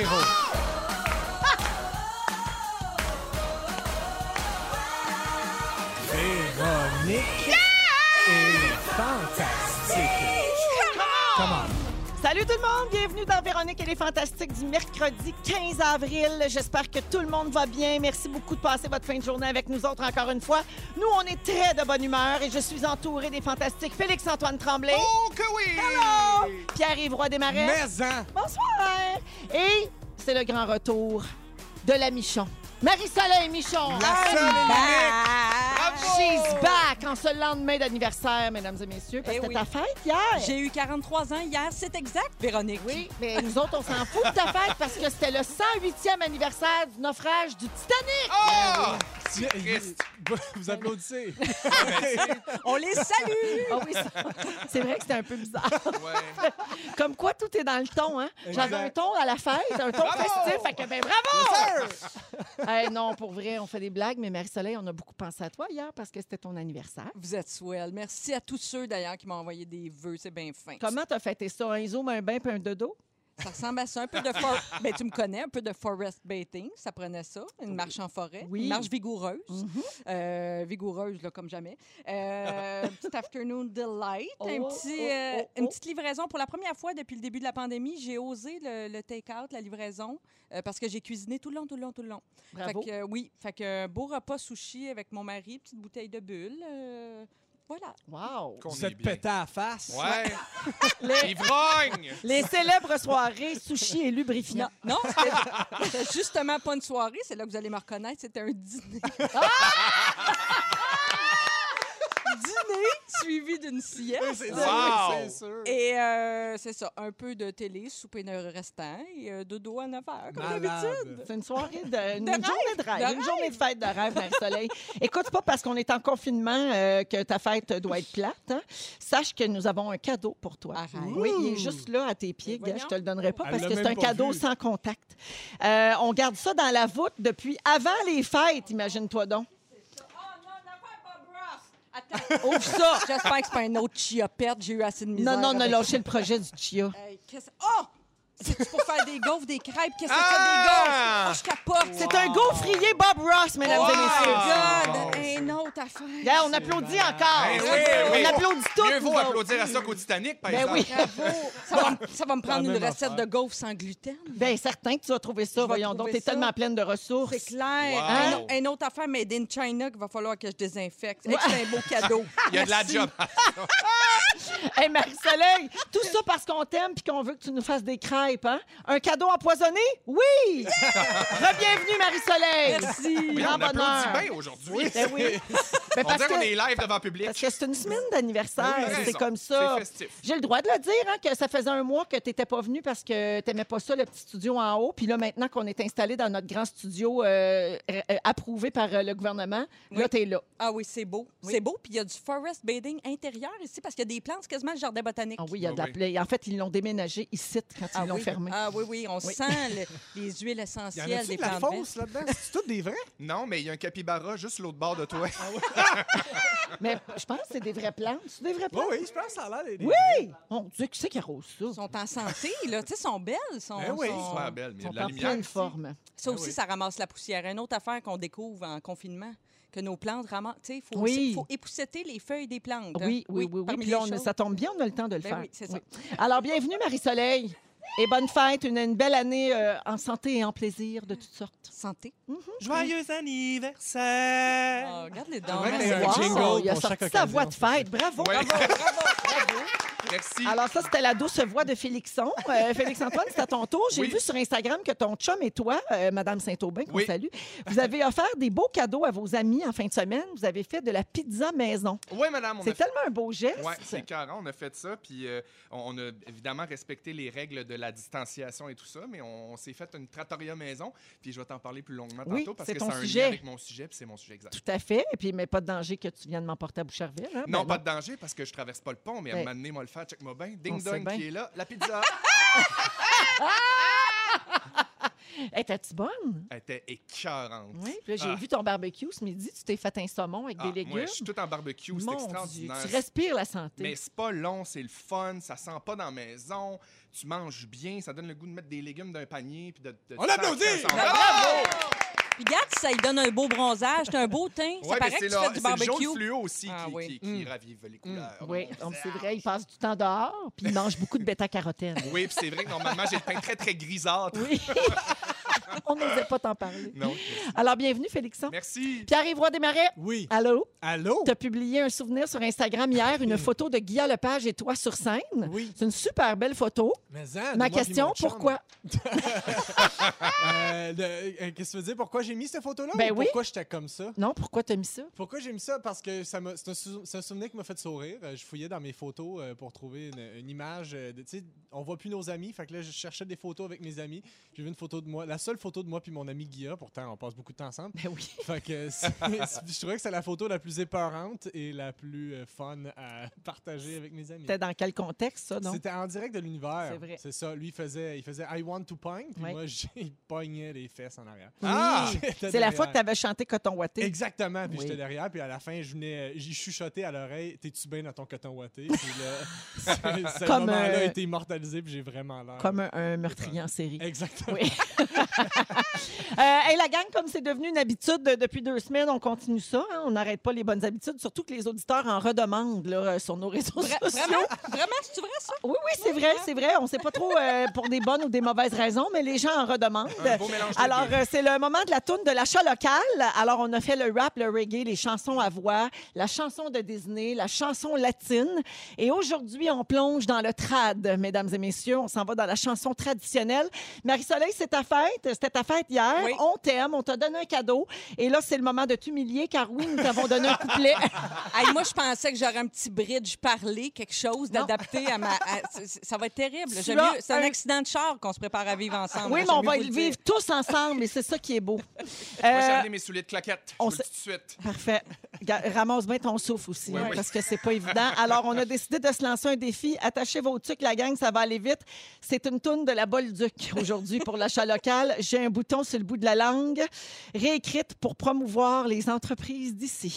Véro. Véronique Salut tout le monde, bienvenue dans Véronique et les Fantastiques du mercredi 15 avril. J'espère que tout le monde va bien. Merci beaucoup de passer votre fin de journée avec nous autres encore une fois. Nous, on est très de bonne humeur et je suis entourée des fantastiques Félix-Antoine Tremblay, Oh que oui! Hello! Pierre-Yves Roy Desmarais. Mais en. Bonsoir! Et c'est le grand retour de la Michon. Marie-Soleil Michon! La! She's back en ce lendemain d'anniversaire, mesdames et messieurs, parce Eh que oui. c'était ta fête hier. J'ai eu 43 ans hier, c'est exact, Véronique. Oui, mais nous autres, on s'en fout de ta fête parce que c'était le 108e anniversaire du naufrage du Titanic. Oh! Vous applaudissez. On les salue! Ah oui, ça- c'est vrai que c'était un peu bizarre. Ouais. Comme quoi, tout est dans le ton, hein? J'avais un ton à la fête, un ton Bravo! festif, fait que ben bravo! Hey, non, pour vrai, on fait des blagues, mais Marie-Soleil, on a beaucoup pensé à toi hier parce que c'était ton anniversaire. Vous êtes swell. Merci à tous ceux d'ailleurs qui m'ont envoyé des vœux, c'est bien fin. Comment t'as fêté ça? Un zoom, un bain puis un dodo? Ça ressemble à ça, un peu de for... ben, tu me connais, un peu de forest bathing, ça prenait ça, une marche en forêt, Oui. une marche vigoureuse, Euh, vigoureuse là comme jamais. Euh, petit afternoon delight, un Oh, petit, oh, euh, oh, oh. une petite livraison pour la première fois depuis le début de la pandémie. J'ai osé le, le take-out, la livraison, euh, parce que j'ai cuisiné tout le long, tout le long, tout le long. Bravo. Fait que, oui, fait que beau repas sushi avec mon mari, petite bouteille de bulle. Voilà. Wow! Qu'on est bien. à la face. Ouais. Les, Ivrogne! les célèbres soirées sushi et lubrifiant. Non, non c'était c'était justement pas une soirée, c'est là que vous allez me reconnaître, c'était un dîner. suivi d'une sieste. C'est Wow! sûr. Et euh, c'est ça, un peu de télé, souper de restant et euh, dodo à 9 heures, comme d'habitude. C'est une soirée de, une De rêve, journée de rêve, de une rêve. journée de fête de rêve, Marie-Soleil. Écoute, pas parce qu'on est en confinement euh, que ta fête doit être plate. hein. Sache que nous avons un cadeau pour toi. Arrête. Oui, il est juste là à tes pieds. Je te le donnerai pas Elle parce que c'est un cadeau vu. sans contact. Euh, on garde ça dans la voûte depuis avant les fêtes, imagine-toi donc. Oh non, n'affaire pas brosse! Attends, Ouvre ça! j'espère que c'est pas un autre chia perte, j'ai eu assez de misère. Non, non, on a avec lâché le projet du chia. Hey, qu'est-ce- Oh! C'est pour faire des gaufres, des crêpes. Qu'est-ce que c'est Ah! des gaufres? Oh, je capote. C'est un gaufrier Bob Ross, mesdames et Oh messieurs. my God! Un autre affaire. On applaudit encore. Ben oui, on applaudit tous. Mieux vaut applaudir à ça qu'au Titanic, par Ben exemple. oui. Bravo. Ça va, me- ça va me prendre une recette affaire. de gaufres sans gluten. Bien, certain que tu vas trouver ça. Je Voyons donc, t'es tellement pleine de ressources. C'est clair. Wow. Un, au- un autre affaire made in China qu'il va falloir que je désinfecte. Hey, C'est un beau cadeau. Il y a de la Merci. job. Hey, Marie-Soleil, tout ça parce qu'on t'aime puis qu'on veut que tu nous fasses des crêpes, hein? Un cadeau empoisonné? Oui! Re-bienvenue, Marie-Soleil! Merci. Oui, Grand on applaudit bien aujourd'hui. Ben oui. Ben, On parce, dirait qu'on que, est live devant public. parce que c'est une semaine d'anniversaire. Oui, c'est comme ça. C'est festif. J'ai le droit de le dire, hein, que ça faisait un mois que tu n'étais pas venu parce que tu n'aimais pas ça, le petit studio en haut. Puis là, maintenant qu'on est installé dans notre grand studio euh, euh, approuvé par euh, le gouvernement, là, Oui. tu es là. Ah oui, c'est beau. Oui. C'est beau. Puis il y a du forest bathing intérieur ici parce qu'il y a des plantes, quasiment le jardin botanique. Ah oui, il y a de la Ah oui. plaie. En fait, ils l'ont déménagé ici quand ils Ah l'ont oui. Ah oui, oui, on Oui. sent le- les huiles Y en essentielles des de la plantes. fausse là-dedans? C'est tout des vrais? Non, mais il y a un capybara juste l'autre bord de toi. Mais je pense que c'est des vraies plantes. C'est des vraies Oui, plantes? oui, je pense que ça a l'air des des Oui! Mon Dieu, qui c'est qui arrose ça? Ils sont en santé, là. Tu sais, sont belles. Sont, Ben oui. sont- Super belle, mais sont de la en lumière. pleine forme. Ça Ben aussi, oui. ça ramasse la poussière. Une autre affaire qu'on découvre en confinement, que nos plantes ramassent. Tu sais, il faut, Oui. faut épousseter les feuilles des plantes. hein. Oui, oui, oui. oui. Puis là, on- ça tombe bien, on a le temps de le Ben faire. oui, c'est ça. Alors, bienvenue, Marie-Soleil. Et bonne fête, une, une belle année euh, en santé et en plaisir de toutes sortes. Santé. Joyeux anniversaire! Ah, regarde les dents. vrai qu'il y a un Merci. jingle Wow, il a sorti sa voix de ça. fête. Bravo. Ouais. bravo. Merci. Alors ça, c'était la douce voix de Félixon. Euh, Félix-Antoine, c'est à ton tour. J'ai Oui. vu sur Instagram que ton chum et toi, euh, Madame Saint-Aubin, qu'on Oui. salue, vous avez offert des beaux cadeaux à vos amis en fin de semaine. Vous avez fait de la pizza maison. Oui, madame, C'est fait... tellement un beau geste. Oui, c'est carré, on a fait ça, puis euh, on, on a évidemment respecté les règles de la distanciation et tout ça, mais on, on s'est fait une trattoria maison, puis je vais t'en parler plus longuement Oui, tantôt, parce que c'est un sujet. lien avec mon sujet, puis c'est mon sujet exact. Tout à fait. Et puis, mais pas de danger que tu viennes m'emporter à Boucherville. hein? Non, Ben pas de danger, parce que je traverse pas le pont, mais à un moment donné, moi le faire, check-moi bien. on Ding sait dong bien. qui est là, la pizza. Étais-tu bonne? Elle était écœurante. Oui. Puis là, j'ai Ah. vu ton barbecue ce midi. Tu t'es fait un saumon avec Ah, des légumes. Moi, je suis tout en barbecue, c'est Mon Dieu, extraordinaire. tu respires la santé. Mais c'est pas long, c'est le fun, ça sent pas dans la maison, tu manges bien, ça donne le goût de mettre des légumes dans un panier puis de, de On applaudit! ça! Puis regarde, ça lui donne un beau bronzage, t'as un beau teint. Ça Ouais, mais paraît que c'est tu le, fais du c'est le jaune barbecue. fluo aussi Ah qui, oui. qui, qui Mm. ravive les couleurs. Oui, Bon donc c'est vrai, il passe du temps dehors, puis il mange beaucoup de bêta-carotène. Oui, puis c'est vrai que normalement, j'ai le teint très, très grisâtre. Oui. On n'osait pas t'en parler. Non. Alors, bienvenue, Félixon. Merci. Pierre-Yves Roy Desmarais, Oui. allô? Allô? Tu as publié un souvenir sur Instagram hier, une photo de Guy Lepage et toi sur scène. Oui. C'est une super belle photo. Mais de Ma question, pourquoi? Euh, euh, Qu'est-ce que tu veux dire? Pourquoi j'ai mis cette photo-là? Ben ou oui. Pourquoi j'étais comme ça? Non, pourquoi t'as mis ça? Pourquoi j'ai mis ça? Parce que ça m'a- c'est un, sou- c'est un souvenir qui m'a fait sourire. Euh, Je fouillais dans mes photos euh, pour trouver une, une image. euh, de- Tu sais, on voit plus nos amis. Fait que là, je cherchais des photos avec mes amis. J'ai vu une photo de moi. La seule photo de moi puis mon ami Guilla. Pourtant, on passe beaucoup de temps ensemble. Ben oui. Fait que je trouvais que c'est la photo la plus épeurante et la plus euh, fun à partager avec mes amis. C'était dans quel contexte, ça, non? C'était en direct de l'univers. C'est vrai. C'est ça. Lui, il faisait, il faisait I want to pong, puis Ouais. moi, j'ai pognais les fesses en arrière. Ah! Oui. J'étais C'est la fois que tu avais chanté Coton Watté. Exactement, puis Oui. j'étais derrière, puis à la fin, je venais, j'ai chuchoté à l'oreille T'es-tu bien dans ton coton ouaté? Puis là, ce- moment-là euh, a été immortalisé, puis j'ai vraiment l'air. Comme un, un meurtrier en série. Exactement. Oui. Euh, hey, la gang, comme c'est devenu une habitude depuis deux semaines, on continue ça. hein. On n'arrête pas les bonnes habitudes, surtout que les auditeurs en redemandent là, euh, sur nos réseaux Vra- sociaux. Vraiment? Vraiment, c'est vrai ça? Oui, oui, c'est vrai, c'est vrai. On ne sait pas trop euh, pour des bonnes ou des mauvaises raisons, mais les gens en redemandent. Un beau mélange Alors, euh, c'est le moment de la tourne de l'achat local. Alors, on a fait le rap, le reggae, les chansons à voix, la chanson de Disney, la chanson latine. Et aujourd'hui, on plonge dans le trad, mesdames et messieurs. On s'en va dans la chanson traditionnelle. Marie-Soleil, c'est ta fête. C'était ta fête hier. Oui. On t'aime. On t'a donné un cadeau. Et là, c'est le moment de t'humilier, car oui, nous t'avons donné un couplet. Hey, moi, je pensais que j'aurais un petit bridge parlé, quelque chose d'adapté à ma. à- ça va être terrible. C'est un accident de char qu'on se prépare à vivre ensemble. oui, mais on va le vivre dire. tous ensemble. Et c'est ça qui est beau. Moi, j'ai Euh, amené mes souliers de claquettes. on Je vous le sait- dis tout de suite. Parfait. Ramasse bien ton souffle aussi, Oui, hein, oui. parce que c'est pas évident. Alors, on a décidé de se lancer un défi. Attachez vos trucs, la gang, ça va aller vite. C'est une toune de la Bolduc aujourd'hui pour l'achat local. J'ai un bouton sur le bout de la langue, réécrite pour promouvoir les entreprises d'ici.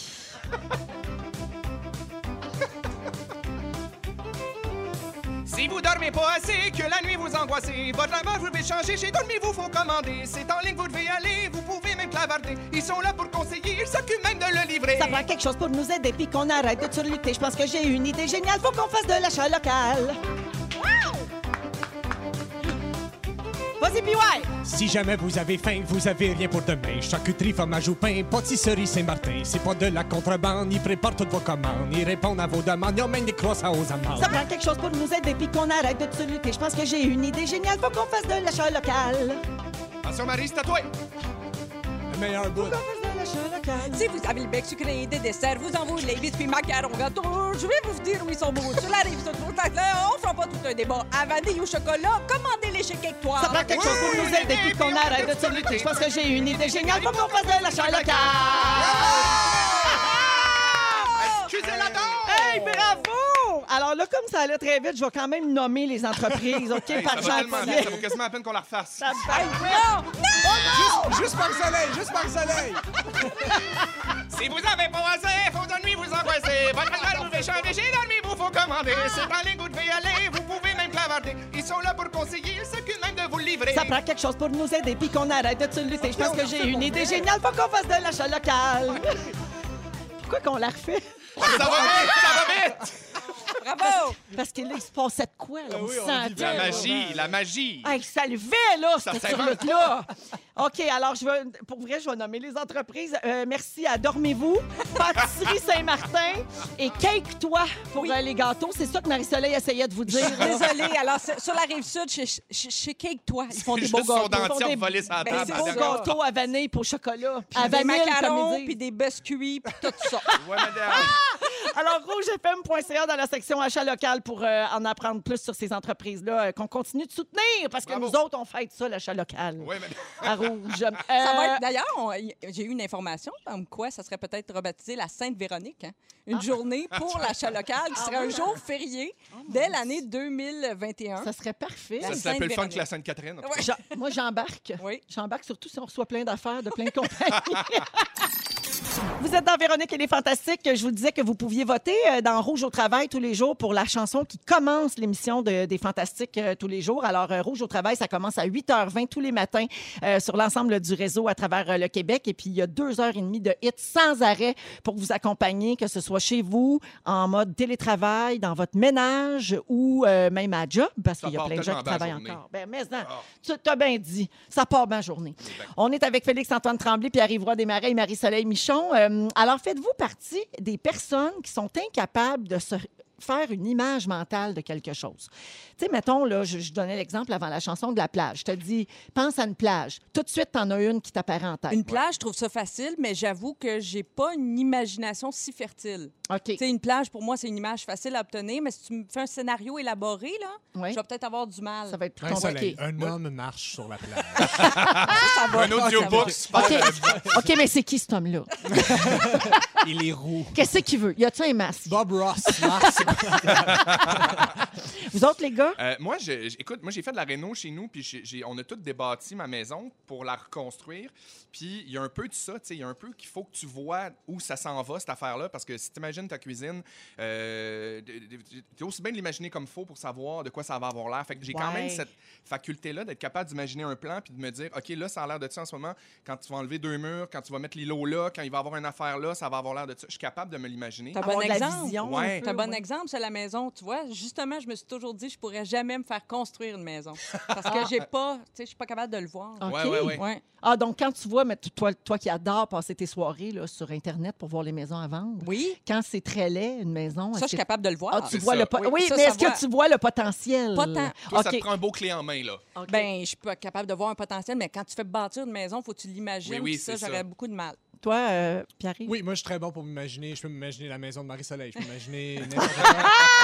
Si vous dormez pas assez, que la nuit vous angoissez, votre lavage vous devez changer, chez Dormez-vous faut commander. C'est en ligne, vous devez aller, vous pouvez même clavarder. Ils sont là pour conseiller, ils s'occupent même de le livrer. Ça prend quelque chose pour nous aider puis qu'on arrête de surlutter. Je pense que j'ai une idée géniale. Faut qu'on fasse de l'achat local. Vas-y, PY! Si jamais vous avez faim, vous avez rien pour demain. Charcuterie, fromage ou pain, pâtisserie Saint-Martin. C'est pas de la contrebande, ils préparent toutes vos commandes. Ils répondent à vos demandes, ils même des croissants aux amandes. Ça prend quelque chose pour nous aider puis qu'on arrête de surlutter. Je pense que j'ai une idée géniale. Faut qu'on fasse de l'achat local. Attention, Marie, c'est à toi. Le meilleur bout. Si vous avez le bec sucré des desserts, vous en voulez les puis macarons gâteaux, je vais vous dire où ils sont beaux. Sur la rive sud, on fera pas tout un débat. À vanille ou chocolat, commandez-les chez Quécois. Ça prend quelque chose pour nous aider puis qu'on arrête de surlutter. Je pense que j'ai une idée géniale. Faut qu'on fasse de l'achat local. Excusez la! Hey, bravo! Alors là, comme ça allait très vite, je vais quand même nommer les entreprises, OK, Hey, par ça va tellement vite, gentillesse. ça vaut quasiment la peine qu'on la refasse. Ça fait- Non! Juste, juste par soleil, juste par soleil. Si vous avez pas assez, faut de nuit vous angoisser. Votre alcool vous fait changer, chez vous faut commander. C'est en ligne, vous devez y aller, vous pouvez même clavarder. Ils sont là pour conseiller, ils s'occupent même de vous le livrer. Ça prend quelque chose pour nous aider puis qu'on arrête de surlutter. Je pense que j'ai une idée géniale. Faut qu'on fasse de l'achat local. Pourquoi qu'on la refait? Ça va vite, ça va vite! Bravo! Parce que là, il se passait de quoi? Là? Ah on oui, on sentait, La là. magie, la magie. Hey, ça le fait, là, Ça cette s'invente. là OK, alors, je vais, pour vrai, je vais nommer les entreprises. Euh, merci à Dormez-vous, Pâtisserie Saint-Martin et Cake Toi pour euh, les gâteaux. C'est ça que Marie-Soleil essayait de vous dire. Désolée. Alors, sur la rive sud, chez, chez, chez Cake Toi, ils font des beaux gâteaux. dentier des- volé sa Ben, table. Beaux gâteaux à vanille pour chocolat. À des vanille, macarons, ils puis des biscuits, puis tout ça. Ouais, madame. Alors, rougefm.ca dans la section achat local pour euh, en apprendre plus sur ces entreprises-là euh, qu'on continue de soutenir parce que Bravo. nous autres, on fête ça, l'achat local. Ouais, madame. Ça va Euh, être- D'ailleurs, on- j'ai eu une information comme quoi ça serait peut-être rebaptisé la Sainte-Véronique. hein. Une journée pour l'achat local qui serait un jour férié dès l'année 2021. ça serait parfait. La Ça s'appelle fun que la Sainte-Catherine. Ouais. Moi, j'embarque. Oui. J'embarque surtout si on reçoit plein d'affaires de plein de compagnies. Vous êtes dans Véronique et les Fantastiques. Je vous disais que vous pouviez voter euh, dans Rouge au travail tous les jours pour la chanson qui commence l'émission de- des Fantastiques euh, tous les jours. Alors, euh, Rouge au travail, ça commence à 8h20 tous les matins euh, sur l'ensemble du réseau à travers le Québec. Et puis, il y a deux heures et demie de hits sans arrêt pour vous accompagner, que ce soit chez vous, en mode télétravail, dans votre ménage ou euh, même à job, parce qu'il y a plein de gens qui travaillent journée. encore. Ben, mais non, Ah. tu t'as bien dit. Ça part bien journée. On est avec Félix-Antoine Tremblay, Pierre-Yves Desmarais et Marie-Soleil Michon. Euh, alors, faites-vous partie des personnes qui sont incapables de se faire une image mentale de quelque chose. Tu sais, mettons, là, je, je donnais l'exemple avant la chanson de la plage. Je te dis, pense à une plage. Tout de suite, t'en as une qui t'apparaît en tête. Une plage, je trouve ça facile, mais j'avoue que j'ai pas une imagination si fertile. OK. Tu sais, une plage, pour moi, c'est une image facile à obtenir, mais si tu me fais un scénario élaboré, là, Oui. je vais peut-être avoir du mal. Ça va être plus Un soleil, compliqué. un homme marche sur la plage. Ça va. Un audiobook super. OK, OK, mais c'est qui cet homme-là? Il est roux. Qu'est-ce qu'il veut? Y a-t-il un masque? Bob Ross marche. Vous autres, les gars? Euh, moi, je- écoute, moi, j'ai fait de la réno chez nous, puis j'ai- j'ai- on a tout débâti ma maison pour la reconstruire. Puis il y a un peu de ça, tu sais, il y a un peu qu'il faut que tu vois où ça s'en va, cette affaire-là, parce que si tu imagines ta cuisine, euh, tu aussi bien de l'imaginer comme faut pour savoir de quoi ça va avoir l'air. Fait que j'ai quand même cette faculté-là d'être capable d'imaginer un plan, puis de me dire, OK, là, ça a l'air de ça en ce moment. Quand tu vas enlever deux murs, quand tu vas mettre l'îlot là, quand il va y avoir une affaire là, ça va avoir l'air de ça. Je suis capable de me l'imaginer. T'as Avoir bon de la exemple. vision. Ouais. un peu, C'est un bon ouais. Exemple, c'est la maison. Tu vois, justement, je me suis toujours dit, je pourrais jamais me faire construire une maison. Parce que j'ai pas, tu sais, je suis pas capable de le voir. OK. Ouais, ouais, ouais. Ouais. Ah, donc quand tu vois, mais toi, toi qui adores passer tes soirées là, sur Internet pour voir les maisons à vendre, Oui, quand c'est très laid, une maison. ça, je suis que- capable de le voir. Ah, tu C'est vois ça. le po- Oui, Oui, ça, mais ça est-ce voit. que tu vois le potentiel? Pas tant. Toi, ça OK. te prend un beau clé en main, là. OK. Ben, je suis pas capable de voir un potentiel, mais quand tu fais bâtir une maison, faut que tu l'imagines. Oui, oui, puis ça, c'est ça. j'aurais beaucoup de mal. Toi, euh, Pierre? Oui, moi, je suis très bon pour m'imaginer. Je peux m'imaginer la maison de Marie-Soleil. Je peux m'imaginer n'importe quoi.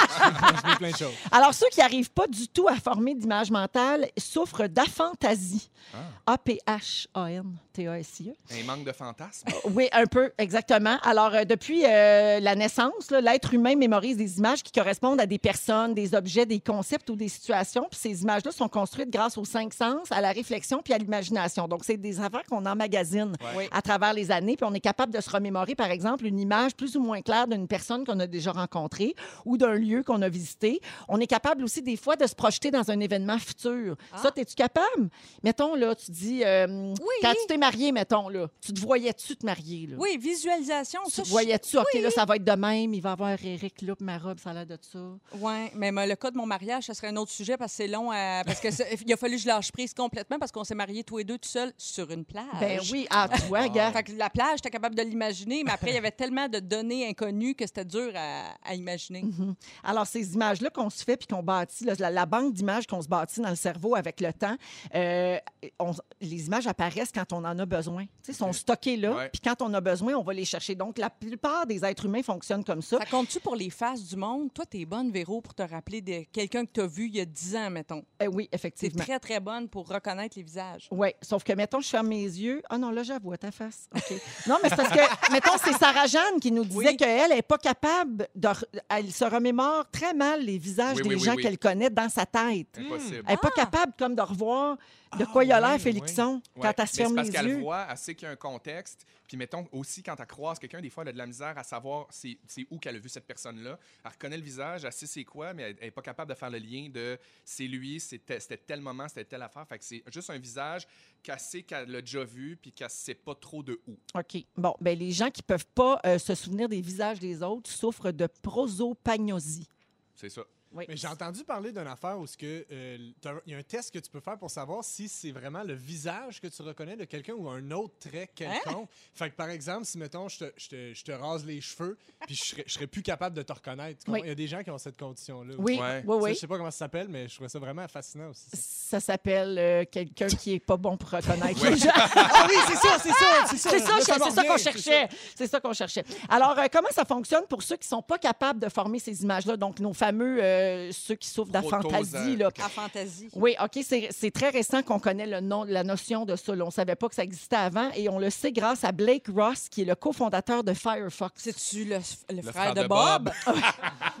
Je peux m'imaginer plein de choses. Alors, ceux qui n'arrivent pas du tout à former d'image mentale souffrent d'aphantasie. Ah. A-P-H-A-N-T-A-S-I-E. Un manque de fantasme. Oui, un peu, exactement. Alors, euh, depuis euh, la naissance, là, l'être humain mémorise des images qui correspondent à des personnes, des objets, des concepts ou des situations. Puis ces images-là sont construites grâce aux cinq sens, à la réflexion puis à l'imagination. Donc, c'est des affaires qu'on emmagasine Ouais. à travers les années. Puis on est capable de se remémorer, par exemple, une image plus ou moins claire d'une personne qu'on a déjà rencontrée ou d'un lieu qu'on a visité. On est capable aussi, des fois, de se projeter dans un événement futur. Ça, es-tu capable? Mettons, là, tu dis, euh, quand tu t'es marié, mettons, là, tu te voyais-tu te marier? Là? Oui, visualisation. Tu ça, te voyais-tu, OK, là, ça va être de même, il va y avoir Eric, là, puis ma robe, ça a l'air de ça. Oui, mais le cas de mon mariage, ce serait un autre sujet parce que c'est long. à- parce que c'est- il a fallu que je lâche prise complètement parce qu'on s'est mariés tous les deux tout seuls sur une plage. Ben oui, ah, tu vois, gars. Fait que la plage, j'étais capable de l'imaginer, mais après, il y avait tellement de données inconnues que c'était dur à, à imaginer. Mhm. Alors, ces images-là qu'on se fait puis qu'on bâtit, là, la, la banque d'images qu'on se bâtit dans le cerveau avec le temps, euh, on- les images apparaissent quand on en a besoin. Tu sais, sont stockées là, puis quand on a besoin, on va les chercher. Donc, la plupart des êtres humains fonctionnent comme ça. Ça compte-tu pour les faces du monde? Toi, t'es bonne, Véro, pour te rappeler de quelqu'un que t'as vu il y a 10 ans, mettons. Eh oui, T'es effectivement. très, très bonne pour reconnaître les visages. Oui, sauf que, mettons, je ferme mes yeux. Ah non, là, j'avoue, ta face. OK. non, mais c'est parce que, mettons, c'est Sarah Jeanne qui nous disait Oui. qu'elle n'est pas capable de. Elle se remémore très mal les visages Oui, des oui, gens qu'elle connaît dans sa tête. Impossible. Elle n'est pas capable, comme, de revoir de quoi? Il a l'air, oui, Félixon, quand elle se ferme parce les qu'elle yeux. voit, elle sait qu'il y a un contexte. Puis mettons aussi, quand elle croise quelqu'un, des fois, elle a de la misère à savoir c'est où qu'elle a vu cette personne-là. Elle reconnaît le visage, elle sait c'est quoi, mais elle n'est pas capable de faire le lien de c'est lui, c'était tel moment, c'était telle affaire. Fait que c'est juste un visage qu'elle sait qu'elle l'a déjà vu, puis qu'elle sait pas trop de où. OK. Bon, ben les gens qui peuvent pas euh, se souvenir des visages des autres souffrent de prosopagnosie. C'est ça. Oui. Mais j'ai entendu parler d'une affaire où ce que, euh, il y a un test que tu peux faire pour savoir si c'est vraiment le visage que tu reconnais de quelqu'un ou un autre trait quelconque. Fait que par exemple, si mettons, je te, je te- je te rase les cheveux, puis je serais, je serais plus capable de te reconnaître. Oui. Il y a des gens qui ont cette condition-là. Oui, Ouais. oui, Ça, oui. Je sais pas comment ça s'appelle, mais je trouvais ça vraiment fascinant aussi. ça. Ça s'appelle euh, quelqu'un qui est pas bon pour reconnaître les gens. ah oui, c'est ça, c'est ça, c'est ça. C'est ça, ça qu'on cherchait. C'est ça qu'on cherchait. Alors, euh, comment ça fonctionne pour ceux qui sont pas capables de former ces images-là? Donc, nos fameux euh, ceux qui souffrent d'aphantasie. euh, fantaisie. Oui, OK, c'est c'est très récent qu'on connaît le nom, la notion de ça. là. On ne savait pas que ça existait avant et on le sait grâce à Blake Ross, qui est le cofondateur de Firefox. C'est-tu le, le frère, frère de de Bob? Bob.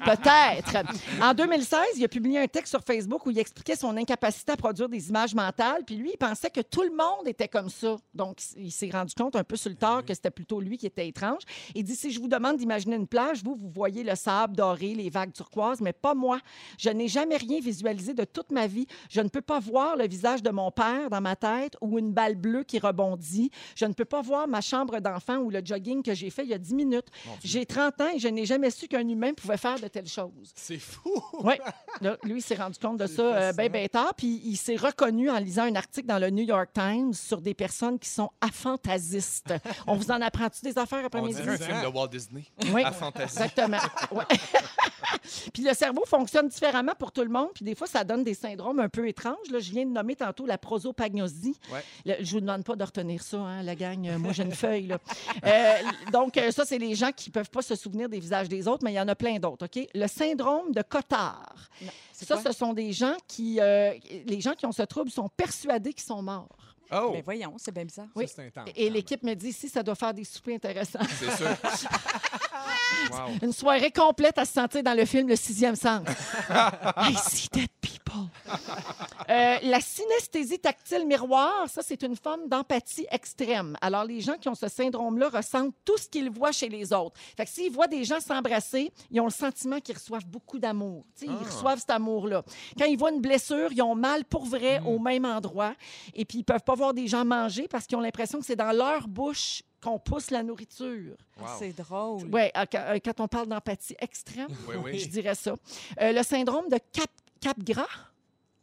Peut-être. En 2016, il a publié un texte sur Facebook où il expliquait son incapacité à produire des images mentales. Puis lui, il pensait que tout le monde était comme ça. Donc, il s'est rendu compte un peu sur le tard que c'était plutôt lui qui était étrange. Il dit si je vous demande d'imaginer une plage, vous, vous voyez le sable doré, les vagues turquoises, mais pas moi. Je n'ai jamais rien visualisé de toute ma vie. Je ne peux pas voir le visage de mon père dans ma tête ou une balle bleue qui rebondit. Je ne peux pas voir ma chambre d'enfant ou le jogging que j'ai fait il y a 10 minutes. J'ai 30 ans et je n'ai jamais su qu'un humain pouvait faire de telles choses. C'est fou. Oui, Là, lui, il s'est rendu compte de ça euh, bien, bien tard. Puis il s'est reconnu en lisant un article dans le New York Times sur des personnes qui sont aphantasistes. On vous en apprend-tu des affaires après-midi? un film de Walt Disney. Oui, exactement. Ouais. puis le cerveau fonctionne différemment pour tout le monde. Puis des fois, ça donne des syndromes un peu étranges. Là, je viens de nommer tantôt la prosopagnosie. Ouais. Le- je vous demande pas de retenir ça, hein, la gang. Euh, Moi, j'ai une feuille. Là. Euh, donc, euh, ça, c'est les gens qui peuvent pas se souvenir des visages des autres, mais il y en a plein d'autres. OK? Le syndrome de Cotard. Ça, ce sont des gens qui... euh, les gens qui ont ce trouble sont persuadés qu'ils sont morts. Oh, Mais voyons, c'est bien bizarre. Oui. Ça, c'est intense. Et l'équipe me dit ici, ça doit faire des soupers intéressants. c'est sûr. wow. Une soirée complète à se sentir dans le film Le Sixième Sens. I see Euh, la synesthésie tactile miroir, ça, c'est une forme d'empathie extrême. Alors, les gens qui ont ce syndrome-là ressentent tout ce qu'ils voient chez les autres. Fait que s'ils voient des gens s'embrasser, ils ont le sentiment qu'ils reçoivent beaucoup d'amour. Tu sais, Ils reçoivent cet amour-là. Quand ils voient une blessure, ils ont mal pour vrai au même endroit. Et puis, ils peuvent pas voir des gens manger parce qu'ils ont l'impression que c'est dans leur bouche qu'on pousse la nourriture. Wow. C'est drôle. Oui, quand, quand on parle d'empathie extrême, Oui, oui. je dirais ça. Euh, le syndrome de cap, cap gras?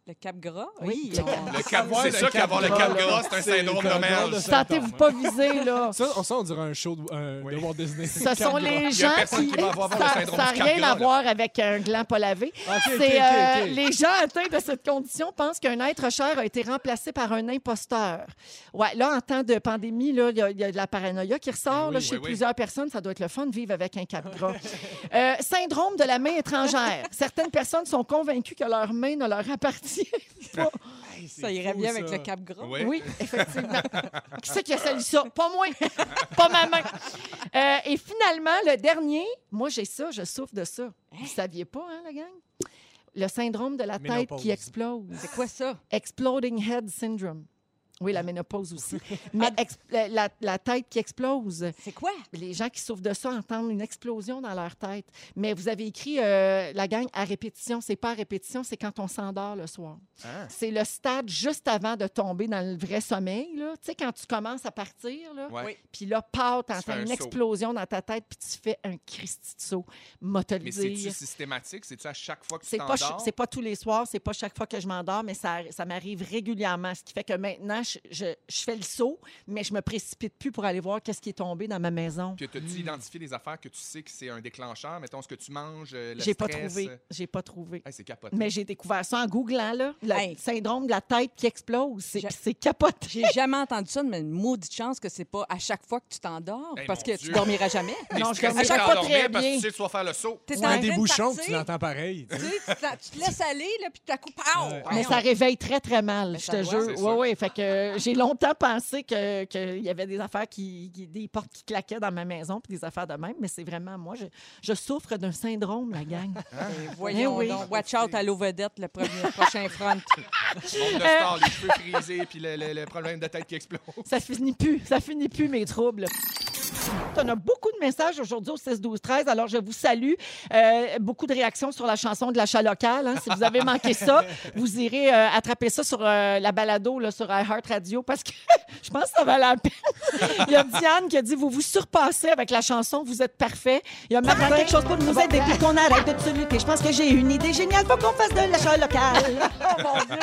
Le cap gras? Oui, Le cap, Savoir c'est le ça cap qu'avoir le cap gras, c'est un syndrome le de merde. de- Sentez-vous pas visé, là? Ça, on, ça, on dirait un show de, de Walt Disney. Ce sont les gens qui... qui va avoir le ça n'a rien à voir avec un gland pas lavé. Euh, OK. les gens atteints de cette condition pensent qu'un être cher a été remplacé par un imposteur. Ouais, là en temps de pandémie, là, il y, a- il y a de la paranoïa qui ressort Oui, là, oui, chez oui. plusieurs personnes. Ça doit être le fun de vivre avec un cap gras. Euh, syndrome de la main étrangère. Certaines personnes sont convaincues que leur main ne leur appartient Hey, Ça irait fou, bien avec le cap gras. Oui. Oui, effectivement. qui c'est qui a sali ça? Pas moi. pas ma main. Euh, et finalement, le dernier, moi j'ai ça, je souffre de ça. Vous saviez pas, hein, la gang? Le syndrome de la tête qui explose. C'est quoi ça? Exploding head syndrome. Oui, la ménopause aussi. Mais ex- la, tête qui explose. C'est quoi? Les gens qui souffrent de ça entendent une explosion dans leur tête. Mais vous avez écrit euh, la gang à répétition. C'est pas à répétition, c'est quand on s'endort le soir. Ah. C'est le stade juste avant de tomber dans le vrai sommeil. là. Tu sais, quand tu commences à partir, là, puis là, paf, t'entends un une saut. explosion dans ta tête, puis tu fais un Christi de saut. Mais c'est-tu systématique? C'est-tu à chaque fois que tu t'endors? c'est pas tous les soirs, c'est pas chaque fois que je m'endors, mais ça, ça m'arrive régulièrement. Ce qui fait que maintenant, je, je, je fais le saut, mais je me précipite plus pour aller voir qu'est-ce qui est tombé dans ma maison. Puis as-tu identifié des affaires que tu sais que c'est un déclencheur? Mettons ce que tu manges, euh, le J'ai pas trouvé. euh, J'ai pas trouvé. hey, c'est capoté. Mais j'ai découvert ça en googlant, là. Le Hey. syndrome de la tête qui explose. C'est Je- c'est capoté. J'ai jamais entendu ça, mais une maudite chance que c'est pas à chaque fois que tu t'endors, Hey, parce que Dieu. tu dormiras jamais. Non, je de pas t'endormir très parce que bien. tu sais que tu vas faire le saut. T'es Ou en un des bouchons, tu l'entends pareil. tu sais, tu tu te laisses aller, là, puis tout à coup, pow! Ouais. Mais ça réveille très, très mal, je te jure. Oui, oui. Fait que euh, j'ai longtemps pensé que- qu'il y avait des affaires qui, qui- des portes qui claquaient dans ma maison, puis des affaires de même. Mais c'est vraiment moi. Je, je souffre d'un syndrome, la gang. Ben, Voyons Eh oui. donc. Watch out à l'eau vedette, le premier, prochain front. Monde de star, les cheveux frisés, puis le, le- le problème de tête qui explose. Ça finit plus. Ça finit plus, mes troubles. On a beaucoup de messages aujourd'hui au 6 12 13 alors je vous salue. Euh, beaucoup de réactions sur la chanson de l'achat local. hein. Si vous avez manqué ça, vous irez euh, attraper ça sur euh, la balado là, sur iHeart Radio parce que je pense que ça valait la peine. Il y a Diane qui a dit Vous vous surpassez avec la chanson, vous êtes parfait. Il y a Martin. quelque chose pour nous aider puis qu'on arrête de se lutter. Je pense que j'ai une idée géniale. Faut qu'on fasse de l'achat local. Oh, mon Dieu.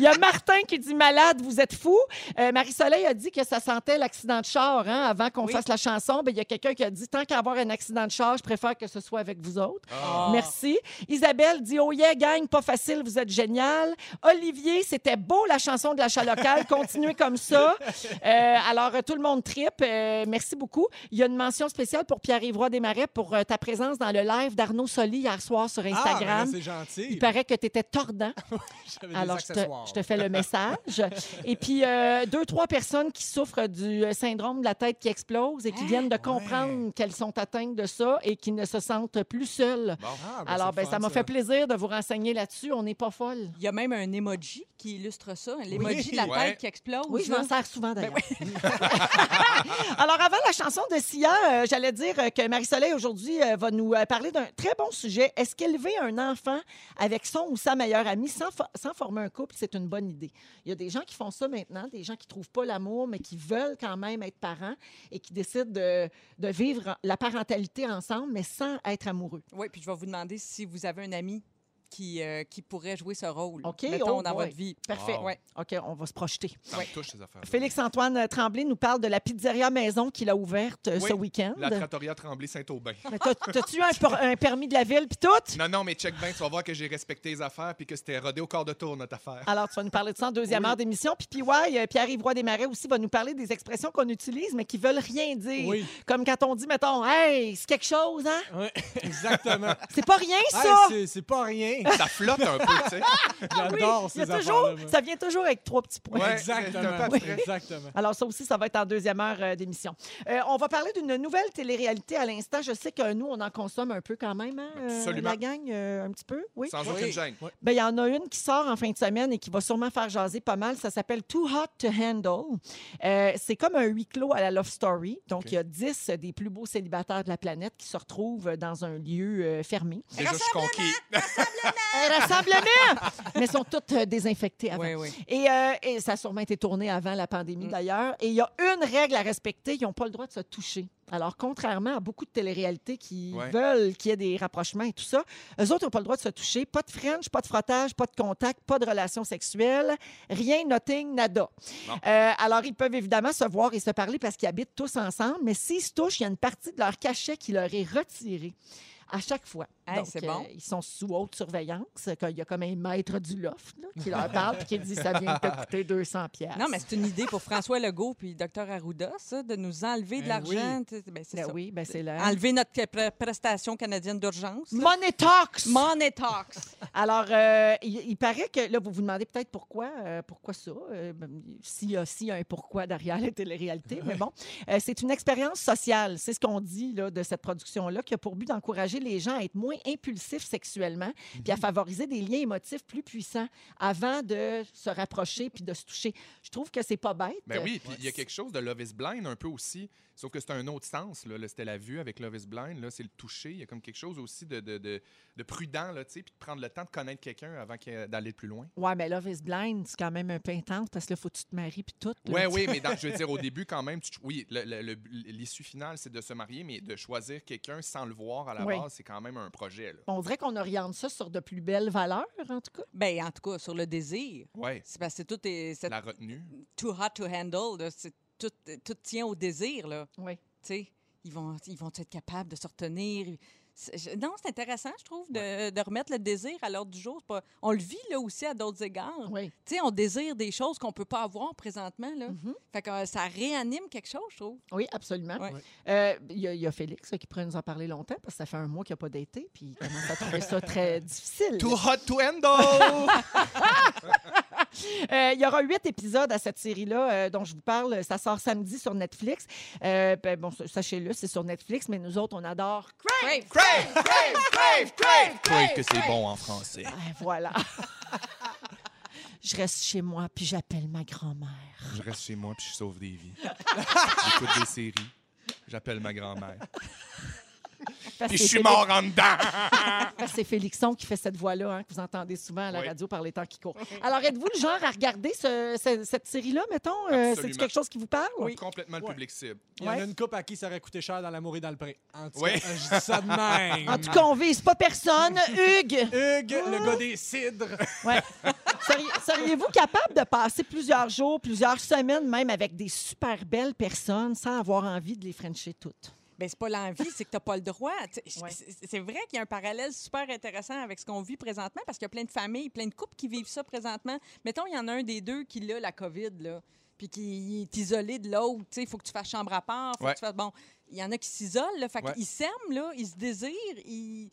Il y a Martin qui dit malade, vous êtes fou. Euh, Marie-Soleil a dit que ça sentait l'accident de char hein, avant qu'on Oui. fasse la chanson. chanson, ben, il y a quelqu'un qui a dit tant qu'à avoir un accident de char, je préfère que ce soit avec vous autres. Ah. Merci. Isabelle dit Oh yeah, gang, pas facile, vous êtes génial. Olivier, c'était beau la chanson de l'achat local. Continuez comme ça. Euh, alors, tout le monde tripe. Euh, merci beaucoup. Il y a une mention spéciale pour Pierre-Yves Desmarais pour euh, ta présence dans le live d'Arnaud Soli hier soir sur Ah, ben Instagram. c'est gentil. il paraît que tu étais tordant. Alors, je te, accessoires. je te fais le message. Et puis, euh, deux, trois personnes qui souffrent du syndrome de la tête qui explose et qui viennent de comprendre qu'elles sont atteintes de ça et qui ne se sentent plus seules. Ah, ben, Alors, ben, ça m'a fait plaisir de vous renseigner là-dessus. On n'est pas folle. Il y a même un emoji qui illustre ça, l'emoji de la Ouais. tête qui explose. Oui, je m'en sers souvent d'ailleurs. Alors, avant la chanson de Sia, euh, j'allais dire euh, que Marie-Soleil aujourd'hui euh, va nous euh, parler d'un très bon sujet. Est-ce qu'élever un enfant avec son ou sa meilleure amie sans, fo- sans former un couple, c'est une bonne idée? Il y a des gens qui font ça maintenant, des gens qui ne trouvent pas l'amour, mais qui veulent quand même être parents et qui décident de, de vivre la parentalité ensemble, mais sans être amoureux. Oui, puis je vais vous demander si vous avez un ami qui, euh, qui pourrait jouer ce rôle, OK, mettons, oh dans boy. votre vie. Parfait. Wow. Ouais. OK, on va se projeter. Ça me touche, ces affaires. Félix-Antoine Tremblay nous parle de la pizzeria maison qu'il a ouverte euh, Oui, ce week-end. La trattoria Tremblay-Saint-Aubin. Mais t'as- T'as-tu eu un, un permis de la ville puis tout? Non, non, mais check bien, tu vas voir que j'ai respecté les affaires puis que c'était rodé au quart de tour, notre affaire. Alors, tu vas nous parler de ça en deuxième Oui. heure d'émission. Puis PY, euh, Pierre-Yves Roy Desmarais aussi va nous parler des expressions qu'on utilise, mais qui veulent rien dire. Oui. Comme quand on dit, mettons, hey, c'est quelque chose, hein? Ouais, exactement. C'est pas rien, Hey, ça! c'est- c'est pas rien. Ça flotte un peu, tu sais. J'adore Il y ces a toujours, ça vient toujours avec trois petits points. Ouais, Exactement. Exactement. Alors, ça aussi, ça va être en deuxième heure euh, d'émission. Euh, on va parler d'une nouvelle télé-réalité à l'instant. Je sais que nous, on en consomme un peu quand même, hein, euh, Absolument. la gang, euh, un petit peu. Oui. Sans Oui. aucune gêne. Ben, il y en a une qui sort en fin de semaine et qui va sûrement faire jaser pas mal. Ça s'appelle Too Hot to Handle. Euh, c'est comme un huis clos à la Love Story. Donc, il y a 10 des plus beaux célibataires de la planète qui se retrouvent dans un lieu euh, fermé. Déjà, je suis conquis. Un rassemblement! Mais sont toutes euh, désinfectées avant. Oui, oui. Et, euh, et ça a sûrement été tourné avant la pandémie, Mm. d'ailleurs. Et il y a une règle à respecter. Ils n'ont pas le droit de se toucher. Alors, contrairement à beaucoup de téléréalités qui Ouais. veulent qu'il y ait des rapprochements et tout ça, eux autres n'ont pas le droit de se toucher. Pas de French, pas de frottage, pas de contact, pas de relations sexuelles. Rien, nothing, nada. Bon. Euh, alors, ils peuvent évidemment se voir et se parler parce qu'ils habitent tous ensemble. Mais s'ils se touchent, il y a une partie de leur cachet qui leur est retirée. À chaque fois. Hey, Donc, c'est euh, bon. ils sont sous haute surveillance. Il y a comme un maître du loft là, qui leur parle et qui dit ça vient de te coûter 200 pièces. Non, mais c'est une idée pour François Legault puis Dr Arruda, ça, de nous enlever de Ben l'argent. Ben, c'est ça. oui, ben c'est là. Enlever notre pre- prestation canadienne d'urgence. Money talks. Money Talks. Alors, euh, il, il paraît que là, vous vous demandez peut-être pourquoi, euh, pourquoi ça, euh, ben, s'il y, a- s'il y a un pourquoi derrière la télé-réalité, mais bon, euh, c'est une expérience sociale. C'est ce qu'on dit là, de cette production-là, qui a pour but d'encourager les gens à être moins impulsifs sexuellement, puis à favoriser des liens émotifs plus puissants avant de se rapprocher puis de se toucher. Je trouve que c'est pas bête. Ben oui, puis il y a quelque chose de Love is Blind un peu aussi. Sauf que c'est un autre sens. Là, Là, c'était la vue avec Love is Blind. Là, c'est le toucher. Il y a comme quelque chose aussi de, de, de, de prudent, là, tu sais, puis de prendre le temps de connaître quelqu'un avant d'aller plus loin. Ouais, mais Love is Blind, c'est quand même un peu intense parce que là, faut que tu te maries puis tout. là. Oui, oui, mais dans- je veux dire, au début, quand même, tu- oui, le- le- le- l'issue finale, c'est de se marier, mais de choisir quelqu'un sans le voir à la Oui. base, c'est quand même un projet. Là. On dirait qu'on oriente ça sur de plus belles valeurs, en tout cas. Ben, en tout cas, sur le désir. Ouais, C'est parce que tout est c'est la retenue. too hot to handle. là, c'est tout, tout tient au désir, là. Oui. Tu sais, ils vont, ils vont être capables de se retenir. Non, c'est intéressant, je trouve, de, de remettre le désir à l'ordre du jour. Pas- On le vit là aussi à d'autres égards. Oui. Tu sais, on désire des choses qu'on peut pas avoir présentement. Là. Mhm. Fait que euh, ça réanime quelque chose, je trouve. Oui, absolument. Ouais. Euh, Il y, a- il y a Félix là, qui pourrait nous en parler longtemps parce que ça fait un mois qu'il n'a pas d'été puis il commence à trouver ça très difficile. Too hot to handle! Euh, Il y aura huit épisodes à cette série-là euh, dont je vous parle. Ça sort samedi sur Netflix. Euh, ben, bon, sachez-le, c'est sur Netflix, mais nous autres, on adore. Crave! crave, crave, crave, crave! Crave que c'est bon en français. Ah, voilà. je reste chez moi puis j'appelle ma grand-mère. Je reste chez moi puis je sauve des vies. J'écoute des séries. J'appelle ma grand-mère. Parce Puis je suis c'est mort en dedans. Parce que c'est Félixon qui fait cette voix-là, hein, que vous entendez souvent à la Oui. radio par les temps qui courent. Alors, êtes-vous le genre à regarder ce- ce- cette série-là, mettons? Euh. C'est quelque chose qui vous parle? Complètement le Ouais. public cible. Il y en a une coupe à qui ça aurait coûté cher dans l'amour et dans le pré. En tout Oui. cas, je dis ça de même. En tout cas, on vise pas personne. Hugues, Hugues, le gars des cidres. ouais. Seriez-vous capable de passer plusieurs jours, plusieurs semaines même avec des super belles personnes sans avoir envie de les frencher toutes? Ben, c'est pas l'envie, c'est que t'as pas le droit. Ouais. c'est- vrai qu'il y a un parallèle super intéressant avec ce qu'on vit présentement parce qu'il y a plein de familles, plein de couples qui vivent ça présentement. Mettons, il y en a un des deux qui a la COVID, là, puis qui est isolé de l'autre. Il faut que tu fasses chambre à part. Faut Ouais. que tu fasses... Bon, il y en a qui s'isolent, fait Ouais. qu'ils s'aiment, là, ils se désirent, ils...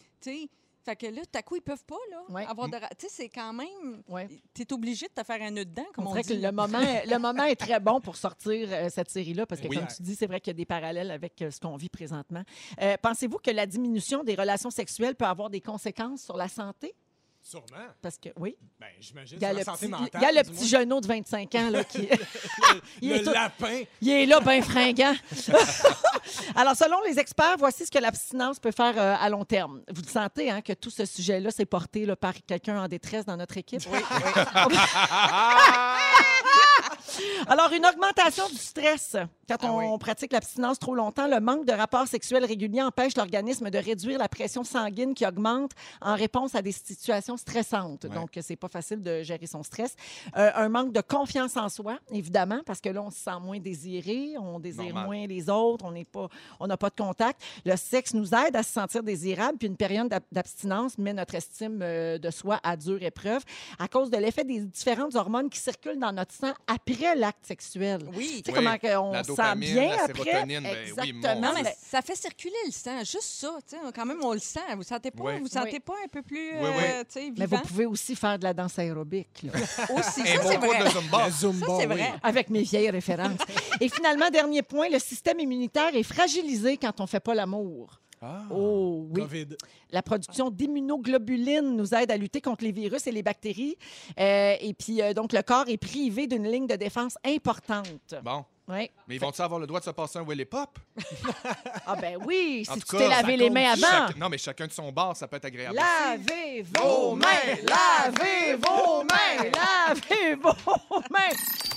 Fait que là, tout à coup, ils peuvent pas, là, Ouais. avoir de... ra- Tu sais, c'est quand même... Ouais. T'es obligé de te faire un nœud dedans, comme On on, dirait dit. que le moment, le moment est très bon pour sortir euh, cette série-là, parce que, Oui. comme tu dis, c'est vrai qu'il y a des parallèles avec euh, ce qu'on vit présentement. Euh, Pensez-vous que la diminution des relations sexuelles peut avoir des conséquences sur la santé? Sûrement. Parce que, oui, Ben, j'imagine il y a le petit, mentale. il y a le du petit genou de 25 ans là, qui il est Le tout- lapin. il est là, bien fringant. Alors, selon les experts, voici ce que l'abstinence peut faire euh, à long terme. Vous le sentez, hein, que tout ce sujet-là, c'est porté là, par quelqu'un en détresse dans notre équipe? Oui, Alors, une augmentation du stress. Quand Ah on oui. pratique l'abstinence trop longtemps, le manque de rapports sexuels réguliers empêche l'organisme de réduire la pression sanguine qui augmente en réponse à des situations stressantes. Ouais. Donc, c'est pas facile de gérer son stress. Euh, un manque de confiance en soi, évidemment, parce que là, on se sent moins désiré, on désire Normal. moins les autres, on n'est pas, on n'a pas de contact. Le sexe nous aide à se sentir désirable, puis une période d'ab- d'abstinence met notre estime euh, de soi à dure épreuve à cause de l'effet des différentes hormones qui circulent dans notre sang après l'acte sexuel? oui. Tu sais Oui, comment que on la sent bien la après? sérotonine, ben oui, mon Exactement. Mais ça fait circuler le sang, juste ça. Quand même, on le sent. Vous sentez pas, Oui. vous sentez pas un peu plus Oui, oui. euh, sais, Mais vous vivant? pouvez aussi faire de la danse aérobique. là. aussi. Ça, bon c'est vrai. de Zumba. La Zumba, Ça, c'est oui. vrai. Avec mes vieilles références. Et finalement, dernier point, le système immunitaire est fragilisé quand on fait pas l'amour. Ah. Oh oui. COVID. La production d'immunoglobulines nous aide à lutter contre les virus et les bactéries. Euh, et puis, euh, donc, le corps est privé d'une ligne de défense importante. Bon. Ouais. Mais ils vont-ils avoir le droit de se passer un Willy Pop? Ah ben oui, si tu t'es lavé les mains avant. Chaque- Non, mais chacun de son bar, ça peut être agréable. Lavez vos mains, lavez vos mains, lavez vos mains.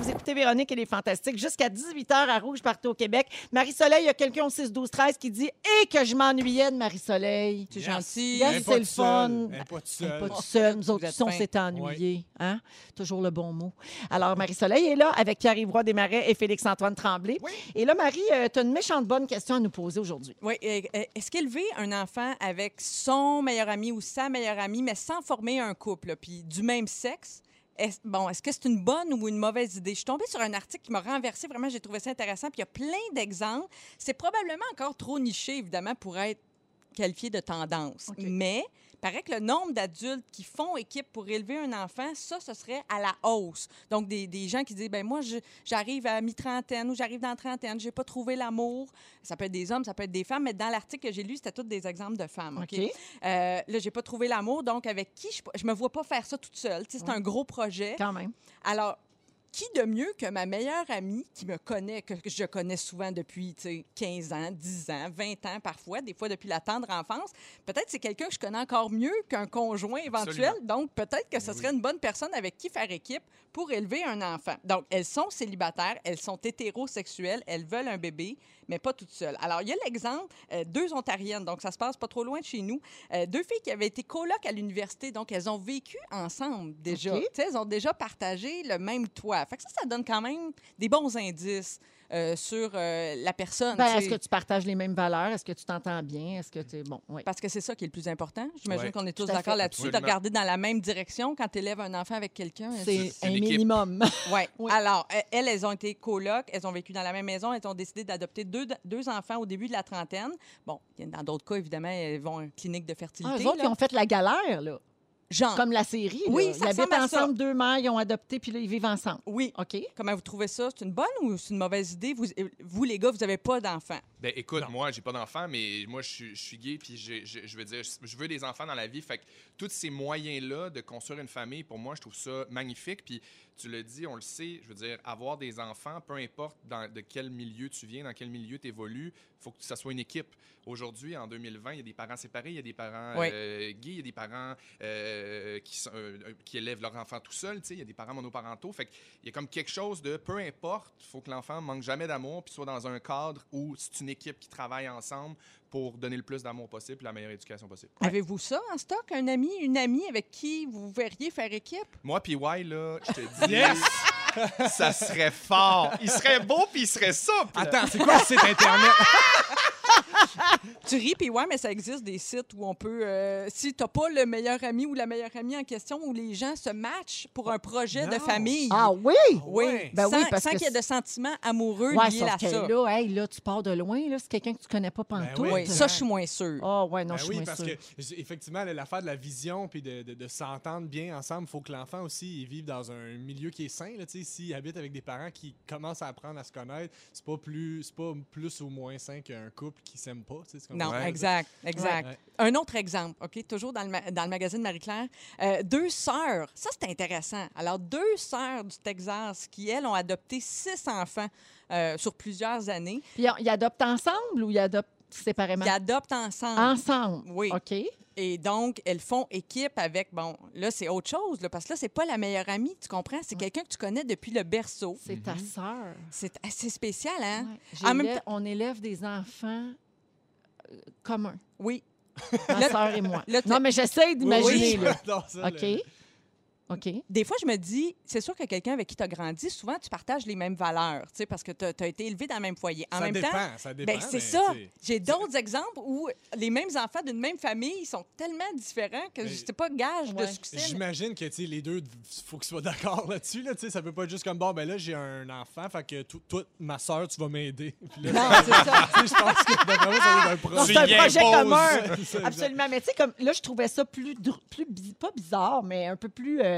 Vous écoutez Véronique et les Fantastiques jusqu'à 18h à Rouge partout au Québec. Marie-Soleil, il y a quelqu'un au 6 12 13 qui dit Et que je m'ennuyais de Marie-Soleil. C'est gentil. Yes. Elle est c'est le fun. Elle est pas Elle est seule. Pas tout seul, nous autres on s'est ennuyés. Hein? Toujours le bon mot. Alors, Marie-Soleil est là avec Pierre-Yves Roy Desmarais et Félix-Antoine Tremblay. Et là, Marie, tu as une méchante bonne question à nous poser aujourd'hui. Oui. euh, euh, Est-ce qu'élever un enfant avec son meilleur ami ou sa meilleure amie, mais sans former un couple, puis du même sexe, est bon, est-ce que c'est une bonne ou une mauvaise idée? Je suis tombée sur un article qui m'a renversé. Vraiment, j'ai trouvé ça intéressant. Puis il y a plein d'exemples. C'est probablement encore trop niché, évidemment, pour être qualifié de tendance. Mais il paraît que le nombre d'adultes qui font équipe pour élever un enfant, ça, ce serait à la hausse. Donc, des, des gens qui disent, ben moi, j'arrive à mi-trentaine ou j'arrive dans la trentaine, j'ai pas trouvé l'amour. Ça peut être des hommes, ça peut être des femmes, mais dans l'article que j'ai lu, c'était tous des exemples de femmes. OK? OK. Euh, là, j'ai pas trouvé l'amour, donc avec qui je, je me vois pas faire ça toute seule. C'est Ouais. un gros projet. Quand même. Alors, qui de mieux que ma meilleure amie qui me connaît, que, je connais souvent depuis tu sais, 15 ans, 10 ans, 20 ans parfois, des fois depuis la tendre enfance. Peut-être c'est quelqu'un que je connais encore mieux qu'un conjoint éventuel. Donc, peut-être que ce serait une bonne personne avec qui faire équipe pour élever un enfant. Donc, elles sont célibataires, elles sont hétérosexuelles, elles veulent un bébé, mais pas toutes seules. Alors, il y a l'exemple, euh, deux Ontariennes, donc ça se passe pas trop loin de chez nous, euh, deux filles qui avaient été colocs à l'université, donc elles ont vécu ensemble déjà. Elles ont déjà partagé le même toit. Fait que ça, ça donne quand même des bons indices euh, sur euh, la personne. Ben. Est-ce que tu partages les mêmes valeurs? Est-ce que tu t'entends bien? Est-ce que tu Bon, oui. Parce que c'est ça qui est le plus important. J'imagine Ouais. qu'on est tous d'accord là-dessus, de regarder dans la même direction quand tu élèves un enfant avec quelqu'un. C'est c'est un minimum. Ouais. Oui. Alors, euh, elles, elles ont été colocs, elles ont vécu dans la même maison, elles ont décidé d'adopter deux, deux enfants au début de la trentaine. Bon, dans d'autres cas, évidemment, elles vont à une clinique de fertilité. Ah, eux autres, là. ils ont fait la galère, là. Genre, Comme la série. là. Oui, ça Ils habitent ressemble à ça. ensemble, deux mères, ils ont adopté, puis là, ils vivent ensemble. oui. OK. Comment vous trouvez ça? C'est une bonne ou c'est une mauvaise idée? Vous, euh, vous les gars, vous n'avez pas d'enfants? Ben écoute, Non. moi, j'ai pas d'enfants, mais moi, je suis- je suis gay, puis je je veux dire, je veux des enfants dans la vie. Fait que tous ces moyens-là de construire une famille, pour moi, je trouve ça magnifique. Puis tu le dis, on le sait, je veux dire, avoir des enfants, peu importe dans, de quel milieu tu viens, dans quel milieu tu évolues, il faut que ça soit une équipe. Aujourd'hui, en 2020, il y a des parents séparés, il y a des parents Oui. euh, gays, il y a des parents euh, qui, sont- euh, qui élèvent leur enfant tout seul, tu sais, il y a des parents monoparentaux. Fait il y a comme quelque chose de peu importe, il faut que l'enfant manque jamais d'amour, puis soit dans un cadre où c'est une équipe qui travaille ensemble pour donner le plus d'amour possible, puis la meilleure éducation possible. Avez-vous ça en stock? Un ami, une amie avec qui vous verriez faire équipe? Moi, puis Y, là, je te dis, ça serait fort. Il serait beau, puis il serait souple. Attends, c'est quoi le site Internet? Tu ris, puis ouais, mais ça existe des sites où on peut. euh, si t'as pas le meilleur ami ou la meilleure amie en question, où les gens se matchent pour un projet de famille. Ah oui? Oui, Ouais. Ben sans, oui, parce sans qu'il y ait de sentiments amoureux Ouais, liés à ça. là, hey, là, tu pars de loin, là. C'est quelqu'un que tu connais pas pantoute. oui, Oui, ça, je suis moins sûre. Ah ouais, non, Ben je suis oui, moins parce sûre. que effectivement, l'affaire de la vision puis de, de- de s'entendre bien ensemble, il faut que l'enfant aussi il vive dans un milieu qui est sain. S'il habite avec des parents qui commencent à apprendre à se connaître, c'est pas plus c'est pas plus ou moins sain qu'un couple qui s'aime pas. c'est comme Non, ça. exact, exact. Ouais. Un autre exemple, OK, toujours dans le, ma- dans le magazine Marie-Claire. Euh, deux sœurs, ça c'est intéressant. Alors, deux sœurs du Texas qui, elles, ont adopté six enfants euh, sur plusieurs années. Puis ils- ils adoptent ensemble ou ils adoptent séparément? Qui adoptent ensemble. Ensemble? Oui. OK. Et donc, elles font équipe avec, bon, là, c'est autre chose, là, parce que là, c'est pas la meilleure amie, tu comprends? C'est quelqu'un que tu connais depuis le berceau. C'est ta sœur. C'est assez spécial, hein? Ouais. En même On élève des enfants communs, Oui. ma sœur et moi. non, mais j'essaie d'imaginer. Oui, là. j'adore ça, OK? le- OK. Des fois, je me dis, c'est sûr que quelqu'un avec qui tu as grandi, souvent, tu partages les mêmes valeurs, tu sais, parce que tu as, été élevé dans le même foyer. En ça même dépend, temps, ça dépend. ben, c'est mais, ça. J'ai d'autres exemples où les mêmes enfants d'une même famille sont tellement différents que Mais- c'est pas gage de Ouais. succès. J'imagine que tu sais, les deux, faut qu'ils soient d'accord là-dessus. Là, tu sais, ça peut pas être juste comme bon, ben là, j'ai un enfant, fait que toi, ma soeur, tu vas m'aider. Non, c'est ça. je pense que ça va être un projet. c'est un projet commun. C'est. Absolument. Mais tu sais, comme là, je trouvais ça plus, plus bi- pas bizarre, mais un peu plus euh,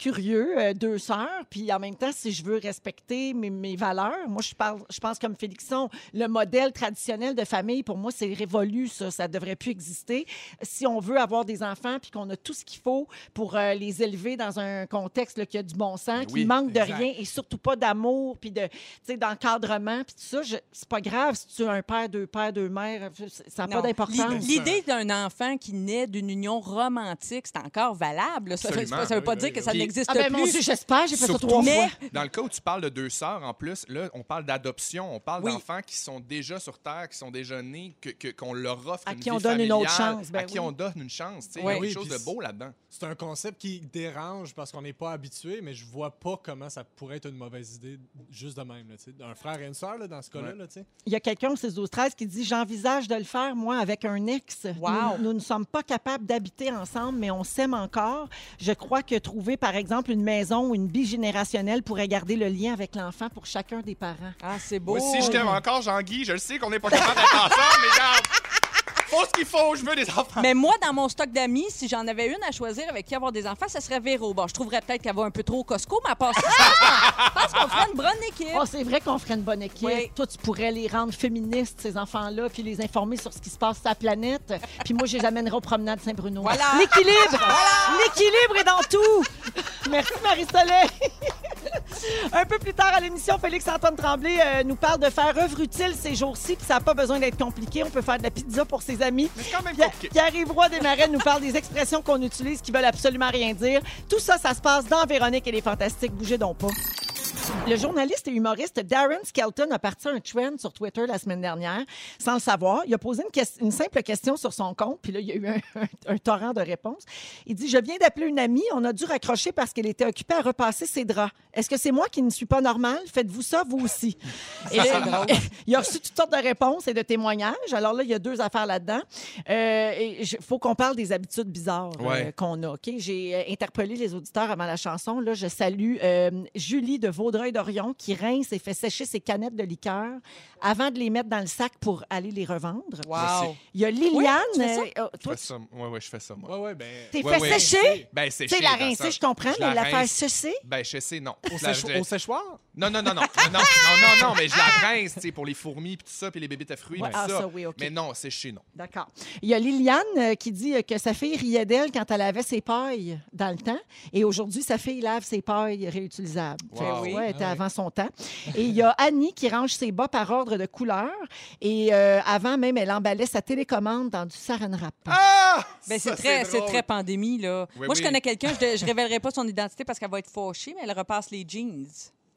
curieux, euh, deux sœurs. Puis en même temps, si je veux respecter mes, mes valeurs, moi, je, parle, je pense comme Félixon, le modèle traditionnel de famille, pour moi, c'est révolu, ça. Ça devrait plus exister. Si on veut avoir des enfants puis qu'on a tout ce qu'il faut pour euh, les élever dans un contexte là, qui a du bon sens, qui oui, manque de rien et surtout pas d'amour puis de, tu sais, d'encadrement puis tout ça, je- c'est pas grave si tu as un père, deux pères, deux mères, ça n'a pas d'importance. L'i- L'idée d'un enfant qui naît d'une union romantique, c'est encore valable. là. Ça ne veut Absolument. ça veut pas Oui, dire oui, que oui. ça Puis- n'existe Ah ben plus. Dieu, j'espère, j'ai fait ça trois Mais- fois. Dans le cas où tu parles de deux sœurs, en plus, là, on parle d'adoption. On parle Oui. d'enfants qui sont déjà sur Terre, qui sont déjà nés, que- que- qu'on leur offre À une qui vie on donne une autre chance, ben à qui oui. on donne une chance. Oui. Il y a quelque chose de beau là-dedans. C'est un concept qui dérange parce qu'on n'est pas habitué, mais je vois pas comment ça pourrait être une mauvaise idée juste de même. Là, un frère et une sœur, là, dans ce cas-là. Ouais. Il y a quelqu'un au 6 12 13 qui dit J'envisage de le faire, moi, avec un ex. Wow. Nous, nous ne sommes pas capables d'habiter ensemble, mais on s'aime encore. Je crois que trouver, par exemple, une maison ou une bigénérationnelle pourrait garder le lien avec l'enfant pour chacun des parents. Ah, c'est beau. Moi, si je t'aime encore, Jean-Guy, je le sais qu'on n'est pas capable d'être ensemble, mais regarde, faut ce qu'il faut, je veux des enfants. Mais moi, dans mon stock d'amis, si j'en avais une à choisir avec qui avoir des enfants, ce serait Véro. Bon, je trouverais peut-être qu'elle va un peu trop au Costco, mais à part ça, je pense qu'on ferait une bonne équipe. Oh, c'est vrai qu'on ferait une bonne équipe. Oui. Toi, tu pourrais les rendre féministes, ces enfants-là, puis les informer sur ce qui se passe sur la planète. Puis moi, je les amènerai aux promenades Saint-Bruno. Voilà. L'équilibre! L'équilibre est dans tout! Merci, Marie-Soleil. Un peu plus tard à l'émission, Félix-Antoine Tremblay euh, nous parle de faire œuvre utile ces jours-ci, puis ça n'a pas besoin d'être compliqué. On peut faire de la pizza pour ses amis. Pierre-. Pierre-Yves Roy Desmarais nous parle des expressions qu'on utilise qui veulent absolument rien dire. Tout ça, ça se passe dans Véronique et les Fantastiques. Bougez donc pas. Le journaliste et humoriste Darren Skelton a parti un trend sur Twitter la semaine dernière, sans le savoir. Il a posé une, simple question sur son compte, puis là, il y a eu un, un- un torrent de réponses. Il dit Je viens d'appeler une amie, on a dû raccrocher parce qu'elle était occupée à repasser ses draps. Est-ce que c'est moi qui ne suis pas normal? Faites-vous ça, vous aussi Et là, il a reçu toutes sortes de réponses et de témoignages. Alors là, il y a deux affaires là-dedans. Euh, Il faut qu'on parle des habitudes bizarres euh, qu'on a. ok? J'ai euh, interpellé les auditeurs avant la chanson. Là, je salue euh, Julie de Vaudreuil d'Orion qui rince et fait sécher ses canettes de liqueur avant de les mettre dans le sac pour aller les revendre. Wow. Il y a Liliane. tu fais ça? euh, Je toi, fais ça. Ouais, ouais, je fais ça, moi. Ouais, ouais, ben. t'es Ouais, fait ouais. sécher? Ben, c'est Tu sais, la rincer, je comprends, mais la faire sécher? Ben, sais, non. Au, La- sécho- je- au séchoir? Non, non, non, non. Non, non, non, non, mais je la rince, tu sais, pour les fourmis, puis tout ça, puis les bébés à fruits, ah, ça. ça, oui, OK. Mais non, sécher, non. D'accord. Il y a Liliane euh, qui dit euh, que sa fille riait d'elle quand elle avait ses pailles dans le temps. Et aujourd'hui, sa fille lave ses pailles réutilisables. Wow. Que, Oui. Était Ah avant son temps. Et il y a Annie qui range ses bas par ordre de couleur. Et euh, avant même, elle emballait sa télécommande dans du saran wrap. Ah! Ben, c'est très, c'est très pandémie, là. Oui, Moi, je connais quelqu'un, je ne révélerai pas son identité parce qu'elle va être fauchée, mais elle repasse les jeans.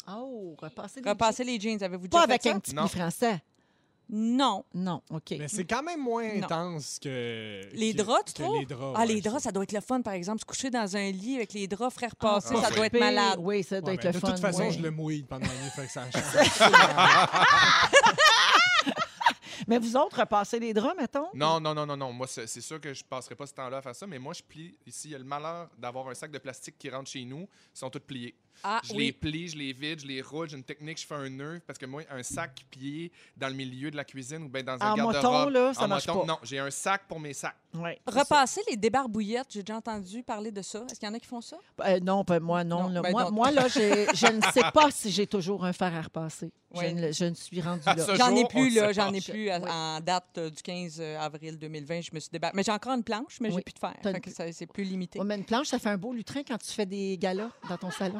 Oh, repasser les Repasser les jeans, avez-vous Pas déjà avec fait ça? un petit Non. français. Non. Non, OK. Mais c'est quand même moins Non. intense que. Les que- draps, tu que trouves? Les draps, Ah, ouais, les je draps, ça doit être le fun, par exemple. Se coucher dans un lit avec les draps frais repassés, Ah, ça ouais. doit être malade. Oui, ça doit Ouais, être ben, le de fun. toute façon, ouais. je le mouille pendant la nuit, fait que ça change. Mais vous autres, repassez les draps, mettons? Non, non, non, non, non. Moi, c'est c'est sûr que je passerai pas ce temps-là à faire ça, mais moi, je plie. Ici, il y a le malheur d'avoir un sac de plastique qui rentre chez nous. Ils sont tous pliés. Ah, Je les plie, je les vide, je les roule. J'ai une technique, je fais un nœud. Parce que moi, un sac plié dans le milieu de la cuisine ou bien dans un En garde-robe. moton, là, ça en marche moton, pas. Non, j'ai un sac pour mes sacs. Ouais. Repasser les débarbouillettes, j'ai déjà entendu parler de ça. Est-ce qu'il y en a qui font ça? Euh, non, pas moi, non. Non, là. ben moi, moi, là, je ne sais pas si j'ai toujours un fer à repasser. Je, ne, je ne suis rendue là. J'en ai plus, là. J'en ai plus à- Oui. en date euh, du 15 avril 2020. Je me suis débarrassée. Mais j'ai encore une planche, mais Oui. j'ai plus de fer. Une- c'est plus limité. Ouais, mais une planche, ça fait un beau lutrin quand tu fais des galas dans ton salon.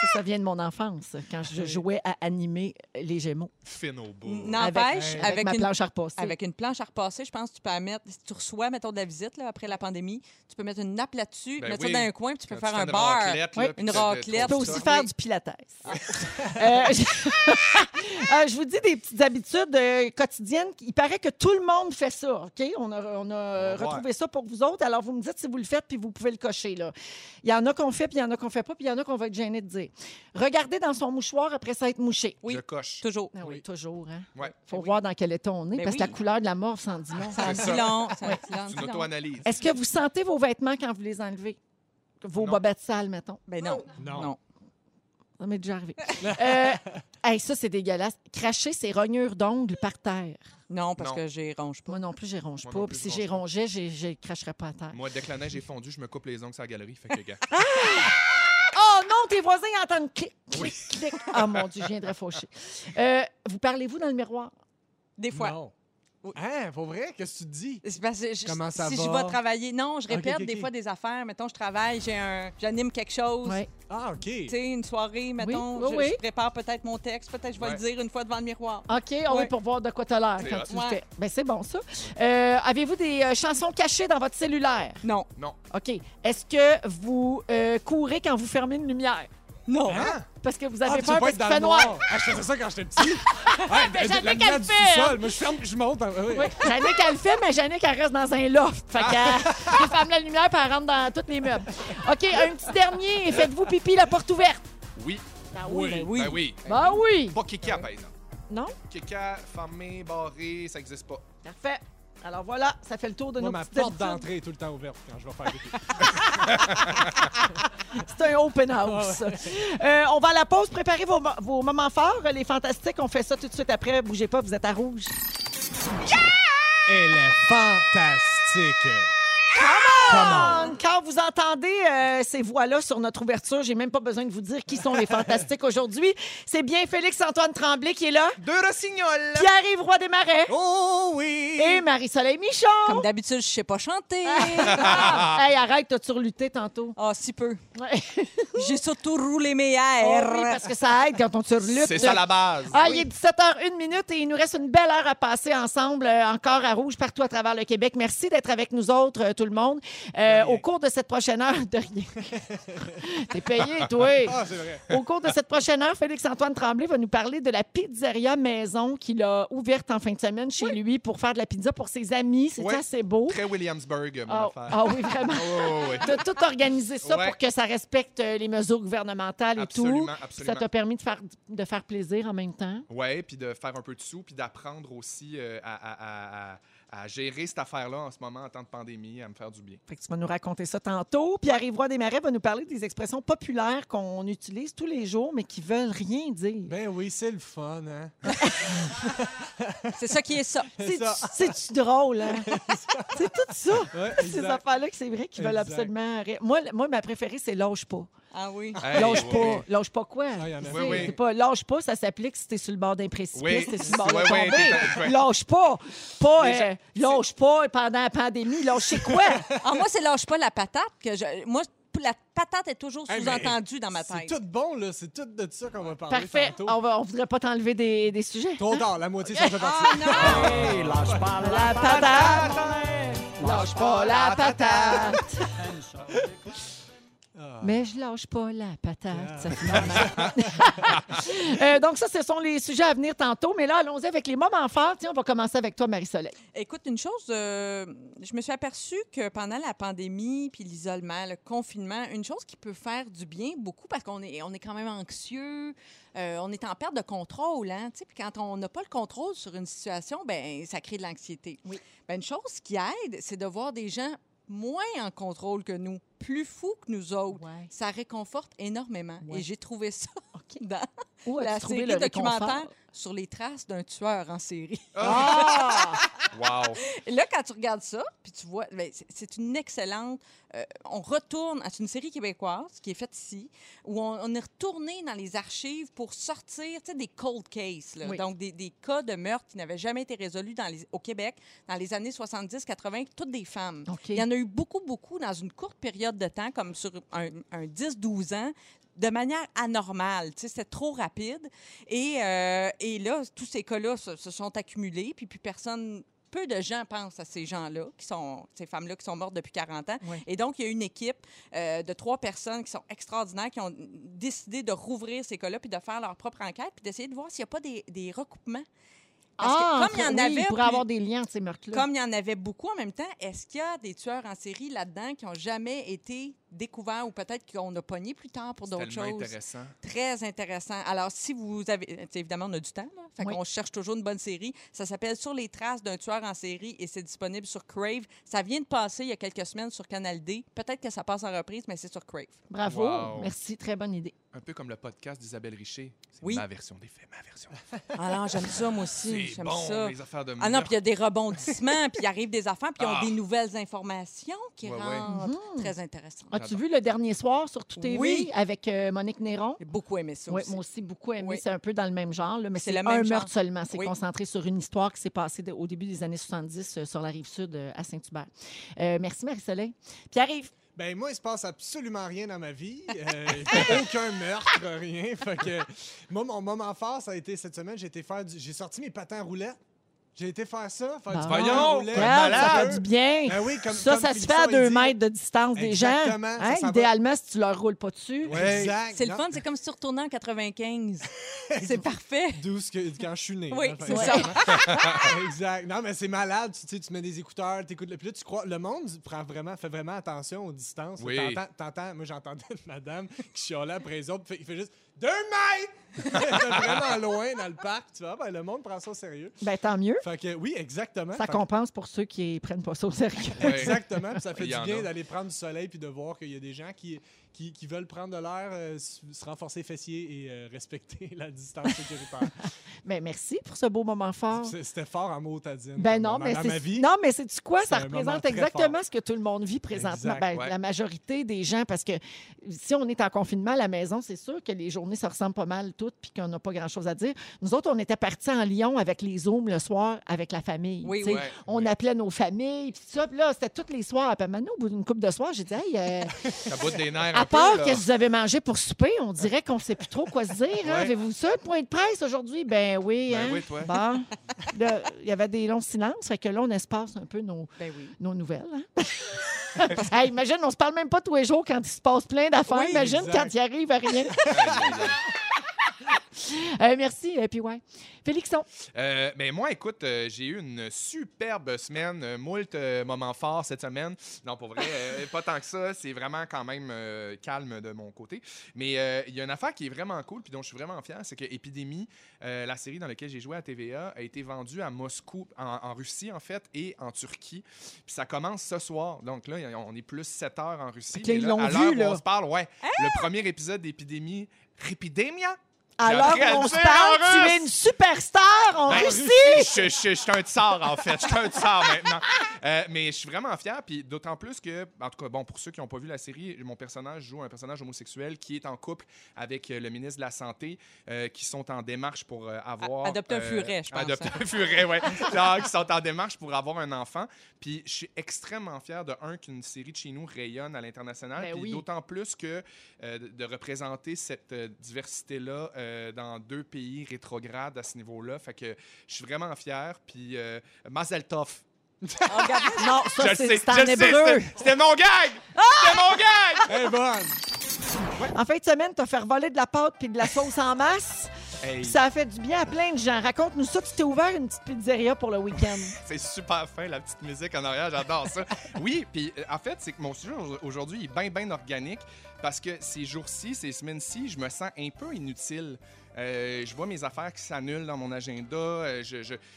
ça, ça vient de mon enfance, quand je jouais à animer les Gémeaux. Fine au bout. N'empêche, avec, avec, ma une, planche à repasser. avec une planche à repasser, je pense que tu peux mettre. Si tu reçois, mettons, de la visite là, après la pandémie, tu peux mettre une nappe là-dessus, Ben mettre oui. ça dans un coin, puis tu peux Quand faire un une bar. raclette, Oui, une raclette. Tu peux aussi faire Oui. du pilates. Euh, je... Euh, je vous dis des petites habitudes euh, quotidiennes. Il paraît que tout le monde fait ça, OK? On a, on a voir. retrouvé ça pour vous autres. Alors, vous me dites si vous le faites, puis vous pouvez le cocher. Là. Il y en a qu'on fait, puis il y en a qu'on fait pas, puis il y en a qu'on va être gêné de dire. Regardez dans son mouchoir après ça être mouché. Oui. Je coche. Toujours. Ah oui, Oui. toujours. Hein? Ouais. faut oui. voir dans quel état on est, Ben parce que oui. la couleur de la mort s'en dit long. Ça en C'est dit long. Une auto-analyse. Est-ce que vous sentez vos vêtements quand vous les enlevez? Vos Non. bobettes sales, mettons? Ben non. Non. Non. Ça m'est déjà arrivé. euh, hey, ça, c'est dégueulasse. Cracher ses rognures d'ongles par terre. Non, parce Non. que j'y ronge pas. Moi non plus, j'y ronge Moi pas. Puis si pas. rongeais, j'ai- je ne cracherais pas à terre. Moi, dès que la neige est fondue, je me coupe les ongles sur la galerie. Fait que, gars. Tes voisins entendent clic, clic, clic. Ah mon Dieu, je viendrais faucher. Euh, vous parlez-vous dans le miroir? Des fois. Non. Hein, pour vrai? Qu'est-ce que tu te dis? C'est parce que je- Comment ça si va? je vais travailler, non, je Ok, répète ok, des ok. fois des affaires. Mettons, je travaille, j'ai un, j'anime quelque chose. Oui. Ah, OK. Tu sais, une soirée, mettons, oui, je, oui. je prépare peut-être mon texte, peut-être je vais Ouais. le dire une fois devant le miroir. OK, on Ouais. est pour voir de quoi t'as l'air C'est quand hot. tu le Ouais. fais. Ben, c'est bon, ça. Euh, Avez-vous des euh, chansons cachées dans votre cellulaire? Non. Non. OK. Est-ce que vous euh, courez quand vous fermez une lumière? Non. Hein? Parce que vous Ah, avez tu peur parce qu'il fait noir. noir. Ah, je faisais ça quand j'étais petit. Ouais, Ben, de- de- Jannick, elle le fait, sous-sol. Moi, je ferme, je monte. hein, oui. Oui, Jannick, elle le fait, mais Jannick, elle reste dans un loft. Fait qu'elle elle ferme la lumière puis elle rentre dans tous les meubles. OK, un petit dernier. Faites-vous pipi la porte ouverte? Oui. Ah Oui. ben oui. Ben oui. Ben oui. Pas Kika, par exemple. Non? Kika, fermé, barré, ça n'existe pas. Parfait. Alors voilà, ça fait le tour de Moi, nos ma petites porte habitudes. d'entrée est tout le temps ouverte quand je vais faire. C'est un open house. Euh, on va à la pause. Préparez vos, vos moments forts. Les fantastiques, on fait ça tout de suite après. Bougez pas, vous êtes à rouge. Elle est fantastique. Quand vous entendez euh, ces voix-là sur notre ouverture, j'ai même pas besoin de vous dire qui sont les fantastiques aujourd'hui. C'est bien Félix-Antoine Tremblay qui est là, Deux rossignols! Pierre-Yves Roy Desmarais Oh oui! et Marie-Soleil Michon. Comme d'habitude, je sais pas chanter. Ah! hey, arrête, t'as surluté tantôt? Ah, si peu. Ouais. J'ai surtout roulé mes Oh airs. oui, parce que ça aide quand on surlute. C'est ça la base. Ah, il est 17h01 minute et il nous reste une belle heure à passer ensemble, euh, encore à Rouge, partout à travers le Québec. Merci d'être avec nous autres, euh, tout le monde. Euh, au cours de cette prochaine heure, de rien. T'es payé, toi. Ah, c'est vrai. Au cours de cette prochaine heure, Félix-Antoine Tremblay va nous parler de la pizzeria maison qu'il a ouverte en fin de semaine chez lui pour faire de la pizza pour ses amis. C'est Oui. assez beau. Très Williamsburg, mon Ah affaire. ah oui, vraiment. Oh, oui. Tu as tout organisé ça Ouais. pour que ça respecte euh, les mesures gouvernementales et Absolument, tout. absolument. Ça t'a permis de faire, de faire plaisir en même temps. Ouais, puis de faire un peu de sous, puis d'apprendre aussi euh, à, à- à- à- à gérer cette affaire-là en ce moment en temps de pandémie, à me faire du bien. Fait que tu vas nous raconter ça tantôt. Puis Arrive-Roi Desmarais va nous parler des expressions populaires qu'on utilise tous les jours, mais qui veulent rien dire. Ben oui, c'est le fun, hein? C'est ça qui est ça. C'est. C'est-tu drôle, hein? c'est tout ça. Ouais, Ces affaires-là que c'est vrai qu'ils veulent absolument rire. Moi, moi, ma préférée, c'est lâche pas. Ah oui. Hey, lâche oui, pas. oui. Lâche pas quoi? Ah. Oui. C'est pas lâche pas, ça s'applique si t'es sur le bord d'un précipice, Oui. t'es sur le bord de tomber. Lâche pas. Pas euh, lâche pas pendant la pandémie, lâche quoi? Ah, moi, c'est lâche pas la patate. que je... Moi, la patate est toujours Hey, sous-entendue dans ma C'est tête. tout bon, là. C'est tout de ça qu'on va parler Parfait. tantôt. On, va, on voudrait pas t'enlever des, des sujets. Trop tard, la moitié, ça fait partie. Ah non! Hey, lâche pas La patate. Lâche pas la patate. Ah. Mais je lâche pas la patate. Ça finit mal. Euh, donc, ça, ce sont les sujets à venir tantôt. Mais là, allons-y avec les moments forts. Tiens, on va commencer avec toi, Marie-Soleil. Écoute, une chose, euh, je me suis aperçue que pendant la pandémie, puis l'isolement, le confinement, une chose qui peut faire du bien beaucoup, parce qu'on est, on est quand même anxieux, euh, on est en perte de contrôle, hein, puis quand on n'a pas le contrôle sur une situation, ben ça crée de l'anxiété. Oui. Ben, une chose qui aide, c'est de voir des gens moins en contrôle que nous, plus fous que nous autres. Ouais. Ça réconforte énormément. Ouais. Et j'ai trouvé ça dans Où la série le réconfort? documentaire sur les traces d'un tueur en série. Ah! Wow! Et là, quand tu regardes ça, puis tu vois, ben, c'est- une excellente. euh, on retourne à c'est une série québécoise qui est faite ici, où on, on est retourné dans les archives pour sortir des cold cases, là. Oui. donc des, des cas de meurtre qui n'avaient jamais été résolus dans les- au Québec dans les années 70-80, toutes des femmes. Il y en a eu beaucoup, beaucoup dans une courte période de temps, comme sur un, un 10-12 ans de manière anormale. Tu sais, C'était trop rapide. Et, euh, et là, tous ces cas-là se, se sont accumulés, puis plus personne... Peu de gens pensent à ces gens-là, qui sont ces femmes-là qui sont mortes depuis 40 ans. Oui. Et donc, il y a une équipe euh, de trois personnes qui sont extraordinaires, qui ont décidé de rouvrir ces cas-là, puis de faire leur propre enquête, puis d'essayer de voir s'il n'y a pas des, des recoupements. Parce que Ah, comme il y en oui, avait... Il pourrait plus- avoir des liens entre ces meurtres-là. comme il y en avait beaucoup en même temps, est-ce qu'il y a des tueurs en série là-dedans qui n'ont jamais été découverts ou peut-être qu'on a pogné plus tard pour d'autres choses? intéressant. Très intéressant. Alors, si vous avez... Évidemment, on a du temps, là. Fait Oui. qu'on cherche toujours une bonne série. Ça s'appelle Sur les traces d'un tueur en série et c'est disponible sur Crave. Ça vient de passer il y a quelques semaines sur Canal D. Peut-être que ça passe en reprise, mais c'est sur Crave. Bravo. Wow. Merci. Très bonne idée. Un peu comme le podcast d'Isabelle Richer. C'est Oui. ma version des faits, ma version. Ah non, j'aime ça, moi aussi. C'est J'aime bon, ça. les affaires de Ah non, puis il y a des rebondissements, puis il arrive des affaires, puis ils ont Ah. des nouvelles informations qui Ouais, ouais. rentrent. Très intéressant. As-tu vu le dernier soir sur Tout TV Oui. avec euh, Monique Néron? J'ai beaucoup aimé ça Oui, aussi. moi aussi, beaucoup aimé. Oui. C'est un peu dans le même genre, là, mais C'est un genre. meurtre seulement. C'est Oui. concentré sur une histoire qui s'est passée de- au début des années 70 euh, sur la rive sud euh, à Saint-Hubert. Euh, merci, Marie-Soleil. Pierre-Yves, Ben moi, il se passe absolument rien dans ma vie. Euh, aucun meurtre, rien. Fait que moi, mon moment fort, ça a été cette semaine. J'ai été faire du... J'ai sorti mes patins roulettes. J'ai été faire ça, faire Bon. du Voyons! roulette. regarde, ça malade. fait du bien. Ben oui, comme, ça, comme ça se fait Philipson, à il deux dit. mètres de distance des gens. Exactement, ça Hein, va. idéalement, si tu leur roules pas dessus. Ouais. Exact. C'est le Non, fun, c'est comme si tu retournais en 95. c'est parfait. D'où ce que, quand je suis né. Oui, là, fait c'est ça. exact. Non, mais c'est malade. Tu, sais, tu mets des écouteurs, t'écoutes le. Puis là, tu crois. Le monde prend vraiment, fait vraiment attention aux distances. Oui. T'entends, t'entends- moi, j'entendais une madame qui chialait après les autres. puis Il fait juste deux mètres! C'est vraiment loin dans le parc. Tu vois, ben, le monde prend ça au sérieux. Ben, tant mieux. Fait que, oui, exactement. Ça Fait que- compense pour ceux qui prennent pas ça au sérieux. Ouais. Exactement. Puis ça fait Il y du en bien a. d'aller prendre du soleil puis de voir qu'il y a des gens qui, qui, qui veulent prendre de l'air, euh, se renforcer fessiers et euh, respecter la distance sécuritaire. Ben, merci pour ce beau moment fort. C'était fort en mots, Tadine. Ben non, mais dans c'est ma vie. non, mais c'est quoi? Ça représente exactement fort. ce que tout le monde vit présentement. Exact, Ben, ouais. La majorité des gens, parce que si on est en confinement à la maison, c'est sûr que les journées se ressemblent pas mal toutes, puis qu'on n'a pas grand-chose à dire. Nous autres, on était partis en Lyon avec les zooms le soir avec la famille. Oui, oui. On Ouais. appelait nos familles, puis tout ça. Puis là, c'était tous les soirs. Puis maintenant, au bout d'une couple de soirs, j'ai dit, hey, euh, Ça bout des nerfs part là. qu'est-ce que vous avez mangé pour souper, on dirait qu'on ne sait plus trop quoi se dire. hein. Ouais. Avez-vous ça, le point de presse aujourd'hui? Ben oui. Ben hein? oui, toi. Bon. Il y avait des longs silences, fait que là, on espace un peu nos, Ben oui. nos nouvelles. hein. Hey, imagine, on se parle même pas tous les jours quand il se passe plein d'affaires. Oui, imagine exact. quand il arrive à rien. Euh, merci, et puis ouais. Félixon. Euh, mais moi, écoute, euh, j'ai eu une superbe semaine, euh, moult euh, moments forts cette semaine. Non, pour vrai, euh, pas tant que ça. C'est vraiment quand même euh, calme de mon côté. Mais euh, il y a une affaire qui est vraiment cool, puis dont je suis vraiment fier, c'est que Épidémie, euh, la série dans laquelle j'ai joué à TVA, a été vendue à Moscou, en, en Russie en fait, et en Turquie. Puis ça commence ce soir. Donc là, on est plus 7 heures en Russie. Fait que là, Mais ils l'ont à vu, l'heure où là. on se parle, ouais. Le premier épisode d'Épidémie, Ripidemia. Alors on se parle, en tu russe. es une superstar en Ben, Russie. Je, je- je suis un tsar, en fait. Je suis un tsar maintenant. Euh, mais je suis vraiment fier. Puis d'autant plus que, en tout cas, bon, pour ceux qui n'ont pas vu la série, mon personnage joue un personnage homosexuel qui est en couple avec euh, le ministre de la Santé, euh, qui sont en démarche pour euh, avoir. A- adopter un euh, furet, je pense, Adopter hein. un furet, oui. Genre, qui sont en démarche pour avoir un enfant. Puis je suis extrêmement fier de, un, qu'une série de chez nous rayonne à l'international. Ben Puis oui. d'autant plus que euh, de- représenter cette euh, diversité-là euh, dans deux pays rétrogrades à ce niveau-là. Fait que je suis vraiment fier. Puis euh, Mazel Tov. Non, Je ça, c'est en hébreu. c'était- mon gag! C'était mon gag! Elle est bonne. En fin de semaine, t'as fait voler de la pâte puis de la sauce en masse. Hey, Puis ça a fait du bien à plein de gens. Raconte-nous ça. Tu t'es ouvert une petite pizzeria pour le week-end. c'est super fin, la petite musique en arrière. J'adore ça. Oui, puis euh, en fait, c'est que mon sujet au- aujourd'hui est bien, bien organique parce que ces jours-ci, ces semaines-ci, je me sens un peu inutile. Euh, je vois mes affaires qui s'annulent dans mon agenda. Euh,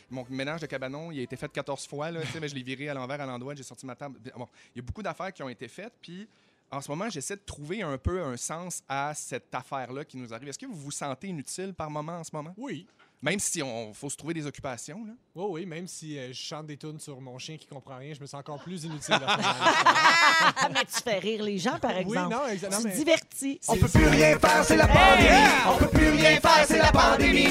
mon ménage de cabanon, il a été fait 14 fois. Là, mais je l'ai viré à l'envers, à l'endroit. J'ai sorti ma table. Il y a beaucoup d'affaires qui ont été faites. Puis en ce moment, j'essaie de trouver un peu un sens à cette affaire-là qui nous arrive. Est-ce que vous vous sentez inutile par moment en ce moment? Oui. Même si on faut se trouver des occupations. Là. Oui, oui, même si euh, je chante des tunes sur mon chien qui comprend rien, je me sens encore plus inutile. Ah, mais tu fais rire les gens, par oui, exemple. non, exactement. tu mais- divertis. On peut plus rien faire, c'est la pandémie. On peut plus rien faire, c'est la pandémie.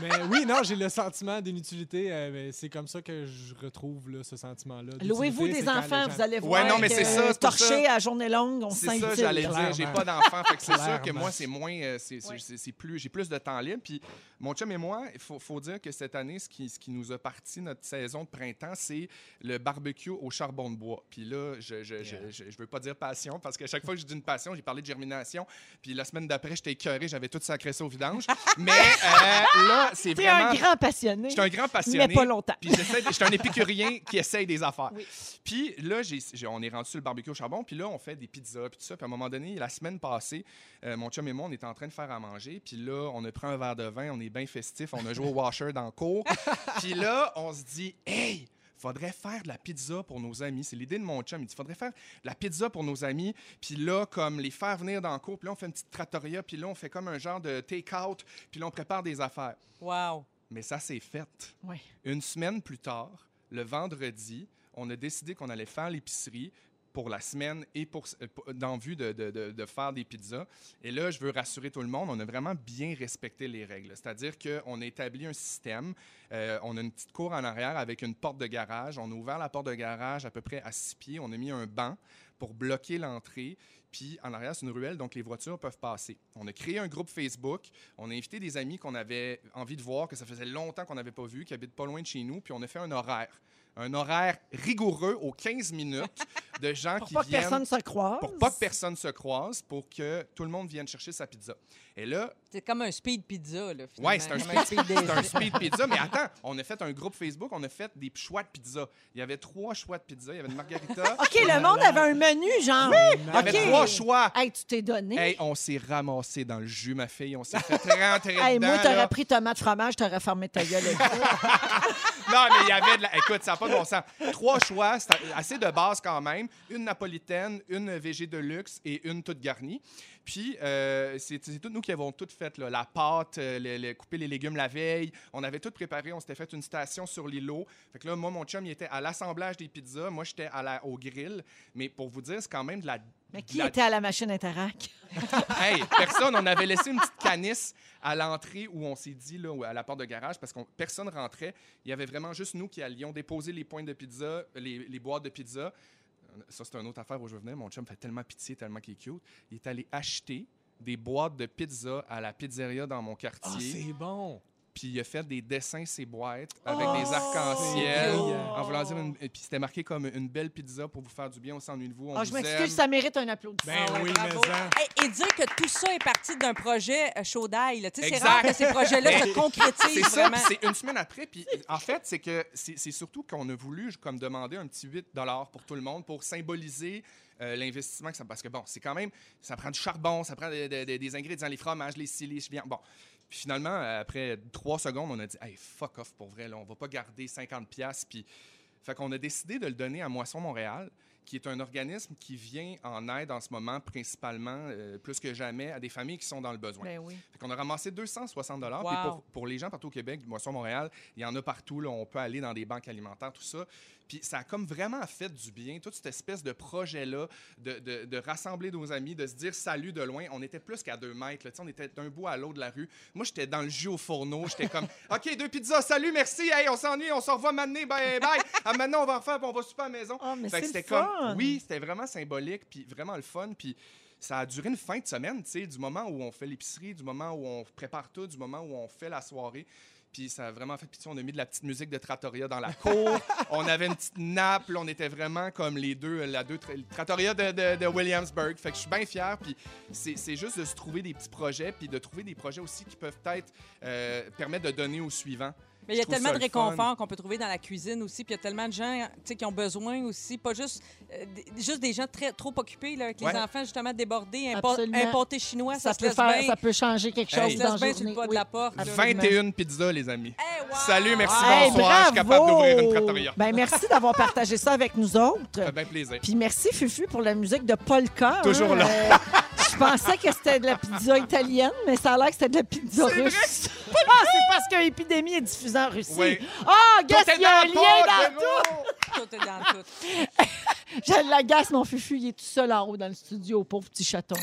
Mais oui, non, j'ai le sentiment d'inutilité. euh, mais c'est comme ça que je retrouve là, ce sentiment-là. Louez-vous des c'est enfants, gens- vous allez Ouais, voir. non, mais que c'est ça, c'est Torché ça. à journée longue, on se C'est sent ça, utile. j'allais dire. J'ai pas d'enfant, fait que c'est sûr que moi, c'est moins. euh, c'est, c'est- Ouais. c'est- c'est plus, j'ai plus de temps libre. Puis mon chum et moi, il faut, faut dire que cette année, ce qui, ce qui nous a parti notre saison de printemps, c'est le barbecue au charbon de bois. Puis là, je, je, je, je, je veux pas dire passion, parce qu'à chaque fois que je dis une passion, j'ai parlé de germination. Puis la semaine d'après, j'étais écœuré, j'avais tout sacré ça au vidange. Mais euh, là, c'est vraiment. un grand passionné, Je suis un grand passionné. mais pas longtemps. Puis suis un épicurien qui essaye des affaires. Oui. Puis là, on est rendu sur le barbecue au charbon, puis là, on fait des pizzas, puis tout ça. Puis à un moment donné, la semaine passée, euh, mon chum et moi, on était en train de faire à manger. Puis là, on a pris un verre de vin, on est bien festif, on a joué au washer dans le cours. puis là, on se dit, hey! Faudrait faire de la pizza pour nos amis. C'est l'idée de mon chum. Il dit faudrait faire de la pizza pour nos amis. Puis là, comme les faire venir dans le cours. Puis là, on fait une petite trattoria. Puis là, on fait comme un genre de take-out. Puis là, on prépare des affaires. Wow. Mais ça, c'est fait. Ouais. Une semaine plus tard, le vendredi, on a décidé qu'on allait faire l'épicerie pour la semaine et pour, euh, pour- dans vue de, de- de- de faire des pizzas. Et là, je veux rassurer tout le monde, on a vraiment bien respecté les règles. C'est-à-dire qu'on a établi un système. euh, on a une petite cour en arrière avec une porte de garage. On a ouvert la porte de garage à peu près à six pieds. On a mis un banc pour bloquer l'entrée. Puis en arrière, c'est une ruelle, donc les voitures peuvent passer. On a créé un groupe Facebook. On a invité des amis qu'on avait envie de voir, que ça faisait longtemps qu'on n'avait pas vu, qui habitent pas loin de chez nous. Puis on a fait un horaire. Un horaire rigoureux aux 15 minutes de gens Pour qui pas que viennent personne se croise. pour pas que personne se croise, pour que tout le monde vienne chercher sa pizza. Et là, C'est comme un speed pizza, là, finalement. ouais, c'est un, un speed pizza. Mais attends, on a fait un groupe Facebook, on a fait des choix de pizza. Il y avait trois choix de pizza. Il y avait une margarita. OK, le monde avait un menu, genre. Il y avait OK. trois choix. Hey, tu t'es donné. Hey, on s'est ramassé dans le jus, ma fille. On s'est fait rentrer Hey, dedans. moi, t'aurais pris tomate fromage, t'aurais fermé ta gueule. Non, mais il y avait de la... Écoute, ça n'a pas de bon sens. Trois choix, c'est assez de base quand même. Une napolitaine, une végé de luxe et une toute garnie. Puis, euh, c'est c'est tout nous qui avons tout fait. là. La pâte, euh, le- le- couper les légumes la veille. On avait tout préparé. On s'était fait une station sur l'îlot. Fait que là, moi, mon chum, il était à l'assemblage des pizzas. Moi, j'étais à la- au grill. Mais pour vous dire, c'est quand même de la... Mais qui la- était à la machine Interac? Hey, personne, on avait laissé une petite canisse à l'entrée où on s'est dit, là, à la porte de garage, parce que personne rentrait. Il y avait vraiment juste nous qui allions déposer les points de pizza, les, les boîtes de pizza. Ça, c'est une autre affaire où je venais. Mon chum fait tellement pitié, tellement qu'il est cute. Il est allé acheter des boîtes de pizza à la pizzeria dans mon Ah, quartier. c'est bon. Puis il a fait des dessins ses boîtes avec Oh, des arcs-en-ciel. En voulant dire, une- puis c'était marqué comme une belle pizza pour vous faire du bien, on s'ennuie de vous, on Ah, je m'excuse, ça mérite un applaudissement. Ben ouais, oui, bravo. mais ça. Hey, et dire que tout ça est parti d'un projet euh, chaud d'ail. Tu sais, C'est Exact. rare que ces projets-là se concrétisent C'est ça, c'est une semaine après. Puis en fait, c'est que c'est c'est surtout qu'on a voulu comme demander un petit 8 pour tout le monde pour symboliser euh, l'investissement que ça parce que bon, c'est quand même ça prend du charbon, ça prend des- ingrédients, les fromages, les les viandes. Bon. Puis finalement, après trois secondes, on a dit Hey, fuck off pour vrai, là, on va pas garder 50 pièces puis fait qu'on a décidé de le donner à Moisson Montréal, qui est un organisme qui vient en aide en ce moment principalement euh, plus que jamais à des familles qui sont dans le besoin. Ben oui. Fait qu'on a ramassé 260 dollars. Wow. pour, pour les gens partout au Québec, Moisson Montréal, il y en a partout. Là, on peut aller dans des banques alimentaires, tout ça. Puis ça a comme vraiment fait du bien, toute cette espèce de projet-là, de, de- de rassembler nos amis, de se dire salut de loin. On était plus qu'à deux mètres. là. On était d'un bout à l'autre de la rue. Moi, j'étais dans le jus au fourneau. J'étais comme OK, deux pizzas, salut, merci. Hey, on s'ennuie, on se revoit maintenant. Bye, bye. Ah, maintenant, on va refaire, puis on va super à la maison. Ah, mais c'était comme oui, c'était vraiment symbolique puis vraiment le fun puis ça a duré une fin de semaine, tu sais, du moment où on fait l'épicerie, du moment où on prépare tout, du moment où on fait la soirée. Puis ça a vraiment fait pitié. On a mis de la petite musique de Trattoria dans la cour. on avait une petite nappe. là, on était vraiment comme les deux, la deux tra- Trattoria de, de- de Williamsburg. Fait que je suis bien fier. Puis c'est c'est juste de se trouver des petits projets, puis de trouver des projets aussi qui peuvent peut-être euh, permettre de donner au suivant. Mais il y a tellement de réconfort qu'on peut trouver dans la cuisine aussi. Puis il y a tellement de gens tu sais, qui ont besoin aussi, pas juste, euh, des- juste des gens très, trop occupés, là, avec les Ouais. enfants justement débordés. Un, pâté chinois, ça, Ça, se peut faire, bien. ça peut changer quelque Hey. chose Ça dans se laisse la bien sur journée. le pas de Oui. la porte. là. Absolument. 21 pizzas, les amis. Hey, wow! Salut, merci, Hey, bonsoir. Je suis capable d'ouvrir une trattoria. Ben, merci d'avoir partagé ça avec nous autres. Ça fait bien plaisir. Puis merci, Fufu, pour la musique de Polka. Toujours hein. là. Euh, pensais que c'était de la pizza italienne, mais ça a l'air que c'était de la pizza russe. Ah, c'est parce que Épidémie est diffusée en Russie. Oui. Ah, est il y a un dans lien le dans pot, tout. Tout est dans tout. Je l'agace, mon Fufu. Il est tout seul en haut dans le studio, pauvre petit chaton.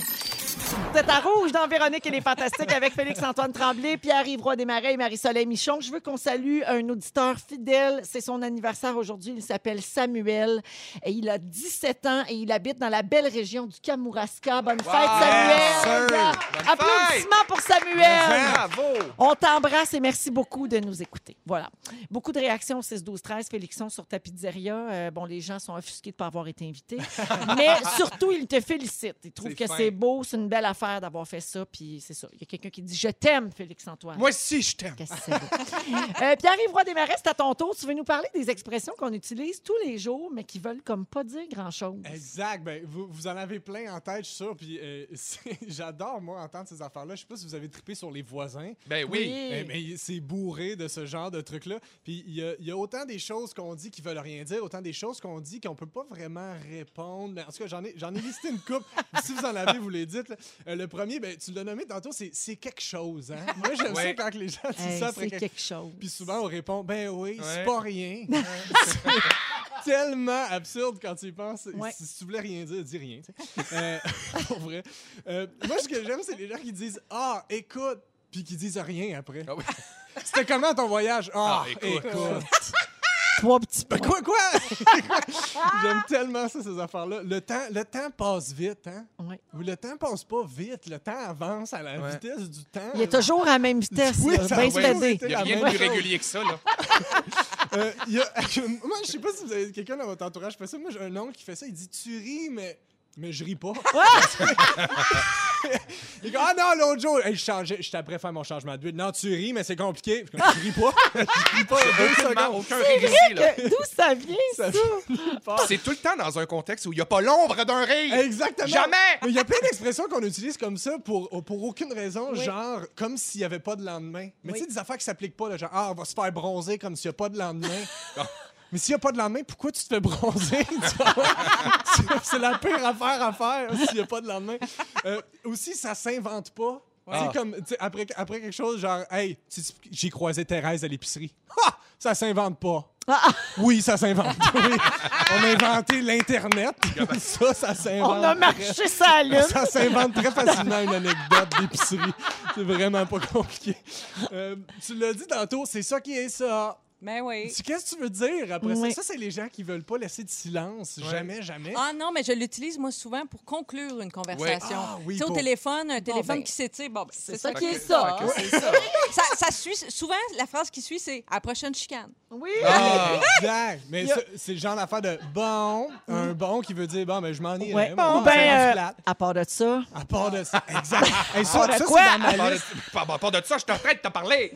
C'est à Rouge dans Véronique et les Fantastiques avec Félix-Antoine Tremblay, Pierre-Yves Desmarais et Marie-Soleil Michon. Je veux qu'on salue un auditeur fidèle. C'est son anniversaire aujourd'hui. Il s'appelle Samuel. Et il a 17 ans et il habite dans la belle région du Kamouraska. Bonne fête, Samuel! Bonne Applaudissements pour Samuel! Bravo! On t'embrasse et merci beaucoup de nous écouter. Voilà. Beaucoup de réactions au 6 12 13 Félixon sur ta pizzeria. Euh, bon, les gens sont offusqués de ne pas avoir été invités. Mais surtout, ils te félicitent. Ils trouvent que c'est beau, c'est une belle affaire d'avoir fait ça. Puis c'est ça. Il y a quelqu'un qui dit Je t'aime, Félix-Antoine. Moi aussi, je t'aime. Qu'est-ce que c'est? Beau. Euh, Pierre-Yves Roy Desmarais, c'est à ton tour. Tu veux nous parler des expressions qu'on utilise tous les jours, mais qui veulent comme pas dire grand-chose? Exact. Ben, vous, vous en avez plein en tête, je suis sûr. Puis euh, j'adore, moi, entendre ces affaires-là. Je sais pas si vous avez trippé sur les voisins. Ben oui. Eh, mais c'est bourré de ce genre de trucs-là. Puis il y a, il y a autant des choses qu'on dit qui veulent rien dire, autant des choses qu'on dit qu'on peut pas vraiment répondre. Mais en tout cas, j'en ai, j'en ai listé une coupe. si vous en avez, vous les dites. là. Euh, le premier, ben, tu l'as nommé tantôt, c'est c'est quelque chose. Hein? Moi, j'aime ça Ouais. quand les gens disent Hey, ça après c'est quelque quelque chose. Puis souvent, on répond, ben oui, c'est pas rien. C'est tellement absurde quand tu y penses. Ouais. Si, si tu voulais rien dire, dis rien. Euh, pour vrai. Euh, moi, ce que j'aime, c'est les gens qui disent Ah, écoute, puis qui disent rien après. Ah oui. C'était comment ton voyage? Ah, Ah, écoute. écoute. Trois petits points. quoi, quoi? J'aime tellement ça, ces affaires-là. Le temps, le temps passe vite, hein? Ouais. Ou le temps passe pas vite. Le temps avance à la Ouais. vitesse du temps. Il est toujours à la même vitesse. Oui, là, ça bien Il n'y a rien de plus régulier que ça, là. Euh, il y a- moi, je sais pas si vous avez quelqu'un dans votre entourage qui fait ça. Moi, j'ai un oncle qui fait ça. Il dit Tu ris, mais. Mais je ris pas. il dit Ah non, l'autre jour, hey, je changeais, j'étais après faire mon changement de but. Non, tu ris, mais c'est compliqué. Je, je ris pas. je ris pas deux secondes. aucun rire ici, là. Que- D'où ça vient, ça? Ça? C'est tout le temps dans un contexte où il n'y a pas l'ombre d'un rire. Exactement. Jamais! Mais il y a plein d'expressions qu'on utilise comme ça pour, pour aucune raison, Oui. genre comme s'il n'y avait pas de lendemain. Mais Oui. tu sais, des affaires qui s'appliquent pas, là, genre, ah, on va se faire bronzer comme s'il n'y a pas de lendemain. Mais s'il n'y a pas de lendemain, pourquoi tu te fais bronzer? C'est- la pire affaire à faire s'il n'y a pas de lendemain. Euh, aussi, ça s'invente pas. Ah. comme, après, après quelque chose, genre, hey, j'ai croisé Thérèse à l'épicerie. Ha! Ça s'invente pas. Ah, Oui, ça s'invente. Oui. On a inventé l'Internet. Ça, ça s'invente. on a marché ça lune. Ça s'invente très facilement une anecdote d'épicerie. C'est vraiment pas compliqué. Euh, tu l'as dit tantôt, c'est ça qui est ça. Ben oui. Tu- Qu'est-ce que tu veux dire après Oui. ça? Ça, c'est les gens qui veulent pas laisser de silence. Jamais, jamais. Ah non, mais je l'utilise moi souvent pour conclure une conversation. Ah oui, tu sais, au téléphone, un téléphone ben, qui s'étire, bon, ben, c'est ça ça qui est ça. C'est ça. ça, ça suit souvent la phrase qui suit c'est à la prochaine chicane. Oui. Ah. Exact. Mais ça, c'est le genre d'affaire de bon, un bon qui veut dire bon, ben je m'en irai. Ouais. rendu ben, euh, plate. à part de ça, À part de ça. Exact. Hey, ça, part de ça, quoi? c'est dans ma Par liste. par- par rapport de ça, je suis en train de te parler.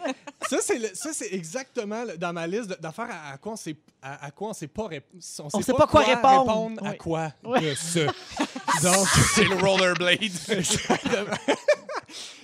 Ça, c'est le- ça, c'est exactement le- dans ma liste de- d'affaires à, à quoi on sait à, à quoi on sait pas rép- On sait pas quoi répondre. à Oui. quoi de ça. Donc C'est le rollerblade. exactement.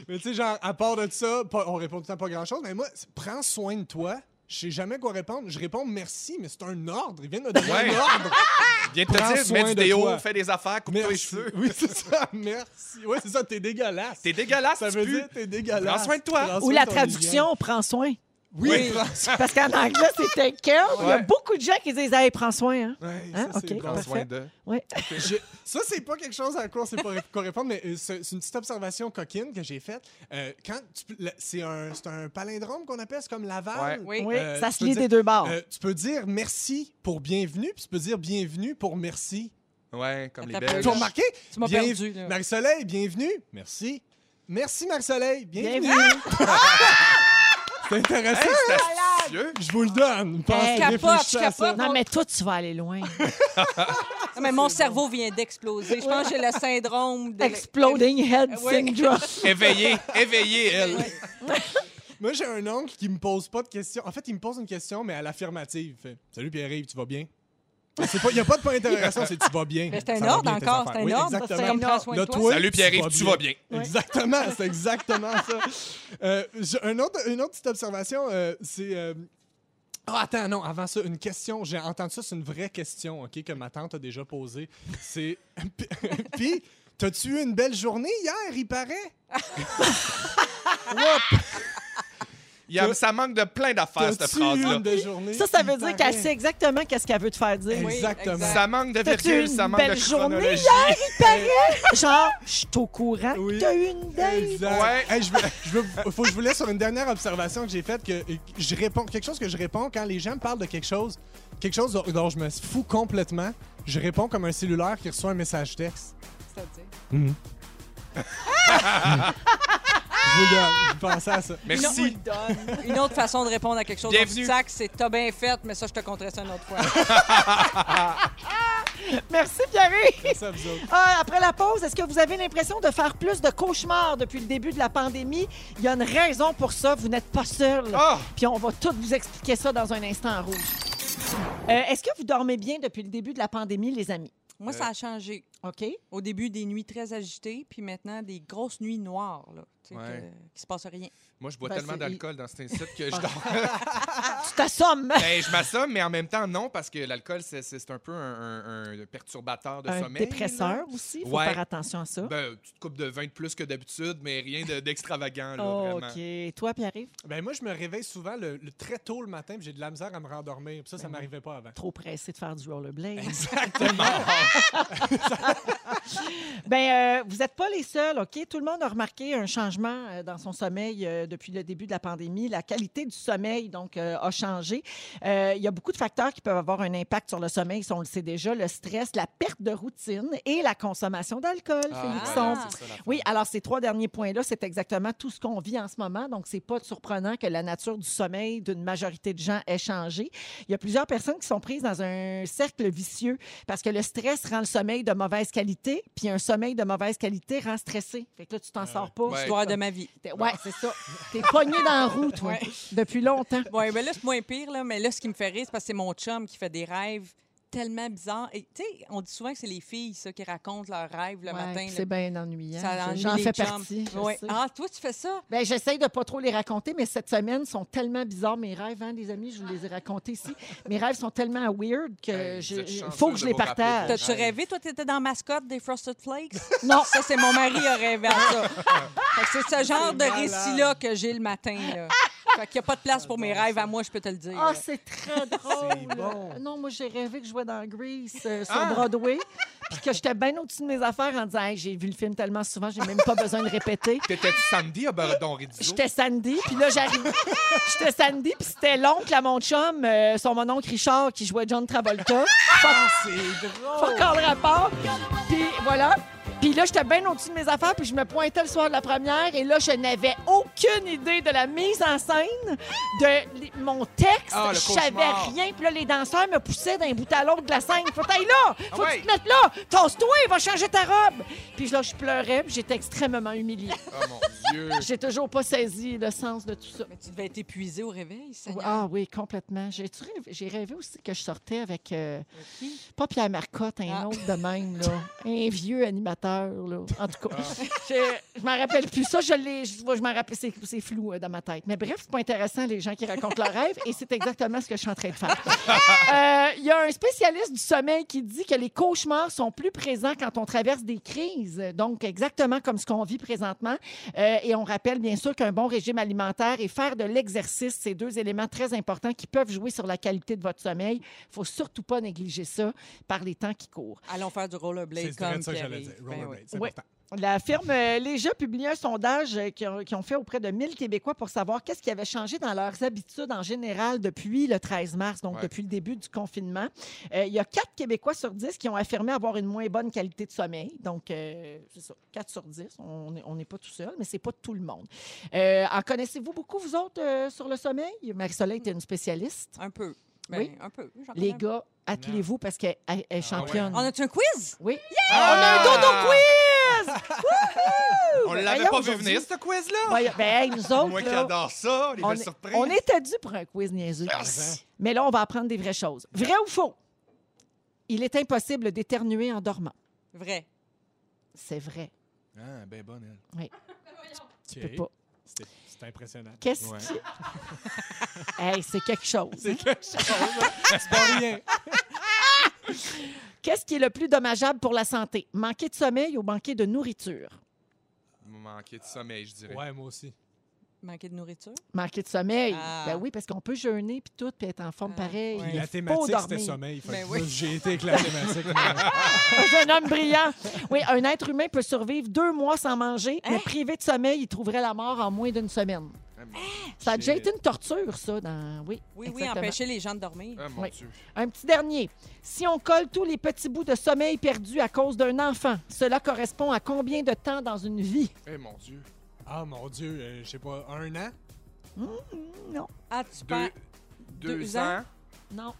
mais tu sais genre à part de ça, pas- on répond tout le temps pas grand-chose, mais moi prends soin de toi. Je sais jamais quoi répondre. Je réponds merci, mais c'est un ordre. Il vient de me donner Ouais. un ordre. Viens de te Prends dire, soin mets du de déo, toi. fais des affaires, coupe-toi les Merci. cheveux. Oui, c'est ça. Merci. Oui, c'est ça. T'es dégueulasse. T'es dégueulasse, Ça tu veut dire t'es dégueulasse. Prends soin de toi. Prends ou soin la traduction, prends soin. Oui, Oui. Parce qu'en anglais, c'est take care. Il y a beaucoup de gens qui disent Hey, prends soin. Hein? Ouais, Hein? ça, c'est Ok, bon. Prends soin de. Ouais. Je- ça, c'est pas quelque chose à quoi on sait pas répondre, mais euh, c'est c'est une petite observation coquine que j'ai faite. Euh, quand tu c'est un, c'est un palindrome qu'on appelle, c'est comme Laval. Ouais. Oui. Oui, Euh, ça tu se peux lit dire- des deux bords. Euh, tu peux dire merci pour bienvenue, puis tu peux dire bienvenue pour merci. Ouais, comme les Belges. Tu as remarqué? Tu m'as Bien- perdu. Marie-Soleil, bienvenue. Merci. Merci, Marie-Soleil. Bienvenue. Bienvenue. C'est intéressant. C'est astucieux. Je vous le donne. Pensez, Hey. Capote, réfléchissez à je ça. capote. Non, mais toi, tu vas aller loin. Ah, mais mon cerveau vient d'exploser. Je pense que j'ai le syndrome de Exploding head Oui. syndrome. Éveillée, éveillée, elle. Moi, j'ai un oncle qui me pose pas de questions. En fait, il me pose une question, mais à l'affirmative. Il fait Salut Pierre-Yves, tu vas bien? Il n'y a pas de point d'interrogation, c'est tu vas bien. Mais c'est un ordre encore, c'est un Oui, ordre. Exactement. C'est comme prends soin de toi. toi, Salut Pierre-Yves, tu vas bien. Exactement, c'est exactement ça. Euh, j'ai un autre, une autre petite observation, euh, c'est. euh, Ah, attends, non, avant ça, une question. J'ai entendu ça, c'est une vraie question, OK, que ma tante a déjà posée. C'est. Puis, t'as-tu eu une belle journée hier, il paraît? Il y a- ça manque de plein d'affaires, cette phrase-là. Ça, ça Il veut dire paraît. qu'elle sait exactement qu'est-ce qu'elle veut te faire dire. Exactement. exact. Ça manque de virgule, ça manque de belle journée chronologie. Genre, je suis au courant. Oui. T'as eu une date. Exact. Ouais. Hey, je veux, je veux- faut que je vous laisse sur une dernière observation que j'ai faite que je réponds quelque chose que je réponds quand les gens me parlent de quelque chose, quelque chose dont, dont je me fous complètement. Je réponds comme un cellulaire qui reçoit un message texte. C'est-à-dire? Je vous donne. Je pensais à ça. Merci. Une autre façon de répondre à quelque chose Bienvenue. sac, c'est t'as bien fait, mais ça, je te compterai ça une autre fois. Merci, Pierre. Merci à vous autres. Ah, après la pause, est-ce que vous avez l'impression de faire plus de cauchemars depuis le début de la pandémie? Il y a une raison pour ça. Vous n'êtes pas seul. Ah! Puis on va tout vous expliquer ça dans un instant en rouge. Euh, est-ce que vous dormez bien depuis le début de la pandémie, les amis? Moi, ça a changé. OK? Au début, des nuits très agitées, puis maintenant, des grosses nuits noires, là, tu sais, Ouais. que- qui se passe rien. Moi, je bois Ben, tellement d'alcool dans cet incite que je dors. Tu t'assommes. Ben, je m'assomme, mais en même temps, non, parce que l'alcool, c'est- un peu un, un- un perturbateur de Un sommeil. dépresseur là. aussi. Il faut Ouais. faire attention à ça. Ben, tu te coupes de vin de plus que d'habitude, mais rien de- d'extravagant, vraiment. OK. Toi, Pierre-Yves? Ben moi, je me réveille souvent le, le- très tôt le matin, puis j'ai de la misère à me rendormir. Ça, ça Ben m'arrivait pas avant. Trop pressé de faire du rollerblade. Exactement. Ben, euh, vous n'êtes pas les seuls, OK? Tout le monde a remarqué un changement euh, dans son sommeil euh, depuis le début de la pandémie. La qualité du sommeil, donc, euh, a changé. Euh, Il y a beaucoup de facteurs qui peuvent avoir un impact sur le sommeil, ça, on le sait déjà. Le stress, la perte de routine et la consommation d'alcool, Ah. Oui, alors ces trois derniers points-là, c'est exactement tout ce qu'on vit en ce moment. Donc, c'est pas surprenant que la nature du sommeil d'une majorité de gens ait changé. Il y a plusieurs personnes qui sont prises dans un cercle vicieux parce que le stress rend le sommeil de mauvaise qualité, puis un sommeil de mauvaise qualité rend stressé. Fait que là, tu t'en sors pas. Ouais. Histoire de ma vie. Ouais, c'est ça. T'es pogné dans la roue, toi, Ouais. depuis longtemps. Oui, ben là, c'est moins pire, là, mais là, ce qui me fait rire, c'est parce que c'est mon chum qui fait des rêves tellement bizarres. Et tu sais, on dit souvent que c'est les filles, ça, qui racontent leurs rêves le Ouais, matin. c'est bien ennuyant. J'en fais partie. je Ouais. Ah, toi, tu fais ça? Ben, j'essaye de pas trop les raconter, mais cette semaine sont tellement bizarres mes rêves, hein, les amis. Je vous les ai racontés ici. Mes rêves sont tellement weird que je- faut que je les partage. T'as-tu rêvé? Toi, t'étais dans mascotte des Frosted Flakes? Non, Ça, c'est mon mari a rêvé à ça. C'est ce genre de récit-là que j'ai le matin. Là. Fait qu'il n'y a pas de place pour mes rêves à moi, je peux te le dire. Ah, c'est très drôle. Bon. Non, moi, j'ai rêvé que je jouais dans Grease euh, sur Ah! Broadway. Puis que j'étais bien au-dessus de mes affaires en disant Hey, j'ai vu le film tellement souvent, j'ai même pas besoin de répéter. T'étais-tu Sandy à Baradon Rizzo? J'étais Sandy, puis là, j'arrive. J'étais Sandy, puis c'était l'oncle à mon chum, euh, son mon oncle Richard, qui jouait John Travolta. Ah, c'est drôle. Pas encore le rapport. Puis voilà. Puis là, j'étais bien au-dessus de mes affaires, puis je me pointais le soir de la première, et là, je n'avais aucune idée de la mise en scène, de mon texte. Ah, je savais rien. Puis là, les danseurs me poussaient d'un bout à l'autre de la scène. Faut t'aille là! Faut Ah que ouais. tu te mettes là! Tasse-toi, va changer ta robe! Puis là, je pleurais, puis j'étais extrêmement humiliée. Oh mon Dieu. J'ai toujours pas saisi le sens de tout ça. Mais tu devais être épuisé au réveil, Seigneur. Ah oui, complètement. J'ai rêvé, j'ai rêvé aussi que je sortais avec, euh, pas Pierre Marcotte, un Ah. autre de même, là. un vieux animateur. Là. En tout cas, Ah. je, je m'en rappelle plus. Ça, je l'ai, je, je m'en rappelle, c'est, c'est flou euh, dans ma tête. Mais bref, c'est pas intéressant, les gens qui racontent leurs rêves, et c'est exactement ce que je suis en train de faire. Euh, Il y a un spécialiste du sommeil qui dit que les cauchemars sont plus présents quand on traverse des crises, donc exactement comme ce qu'on vit présentement. Euh, et on rappelle bien sûr qu'un bon régime alimentaire et faire de l'exercice, c'est deux éléments très importants qui peuvent jouer sur la qualité de votre sommeil. Il faut surtout pas négliger ça par les temps qui courent. Allons faire du rollerblade C'est comme ça que j'allais dire. Ben oui. Rollerblade, c'est Ouais. important. La firme euh, Léger a publié un sondage euh, qu'ils ont, qu'ils ont fait auprès de 1000 Québécois pour savoir qu'est-ce qui avait changé dans leurs habitudes en général depuis le 13 mars, donc Ouais. depuis le début du confinement. Euh, il y a 4 Québécois sur 10 qui ont affirmé avoir une moins bonne qualité de sommeil. Donc, euh, c'est ça, 4 sur 10. On n'est pas tout seul, mais c'est pas tout le monde. Euh, en connaissez-vous beaucoup, vous autres, euh, sur le sommeil? Marie-Soleil, tu es une spécialiste. Un peu. Ben, Oui. Un peu. Les gars, attelez-vous parce qu'elle elle est championne. peu. On a-tu un quiz? Oui. Ah! On a un dodo quiz! On l'avait Voyons pas vu aujourd'hui. venir, ce quiz-là? Voyons, ben, hey, nous autres, Moi qui là, adore ça, les on, belles est- surprises. on était dû pour un quiz niaiseux. Mais là, on va apprendre des vraies choses. Vrai ou faux? Il est impossible d'éternuer en dormant. Vrai. C'est vrai. Ah, ben bonne, elle. Oui. Tu peux pas. C'est impressionnant. Qu'est-ce Ouais. qui... hey, c'est quelque chose. C'est quelque chose. hein? C'est pas rien. Qu'est-ce qui est le plus dommageable pour la santé? Manquer de sommeil ou manquer de nourriture? Manquer de sommeil, je dirais. Ouais, moi aussi. Manquer de nourriture? Manquer de sommeil. Ah. Ben oui, parce qu'on peut jeûner puis tout, puis être en forme Ah, pareil. Il La thématique, c'était sommeil. Ben oui. J'ai été avec la thématique. un homme brillant. Oui, un être humain peut survivre deux mois sans manger, mais privé de sommeil, il trouverait la mort en moins d'une semaine. Ah, mon- Ça a déjà été une torture, ça, dans... Oui, Oui, oui, empêcher les gens de dormir. Ah, mon Oui. Dieu. Un petit dernier. Si on colle tous les petits bouts de sommeil perdus à cause d'un enfant, cela correspond à combien de temps dans une vie? Eh, mon Dieu. Ah, mon Dieu, euh, je sais pas, un an? Non. Ah, tu Deux, deux, deux ans? ans? Non.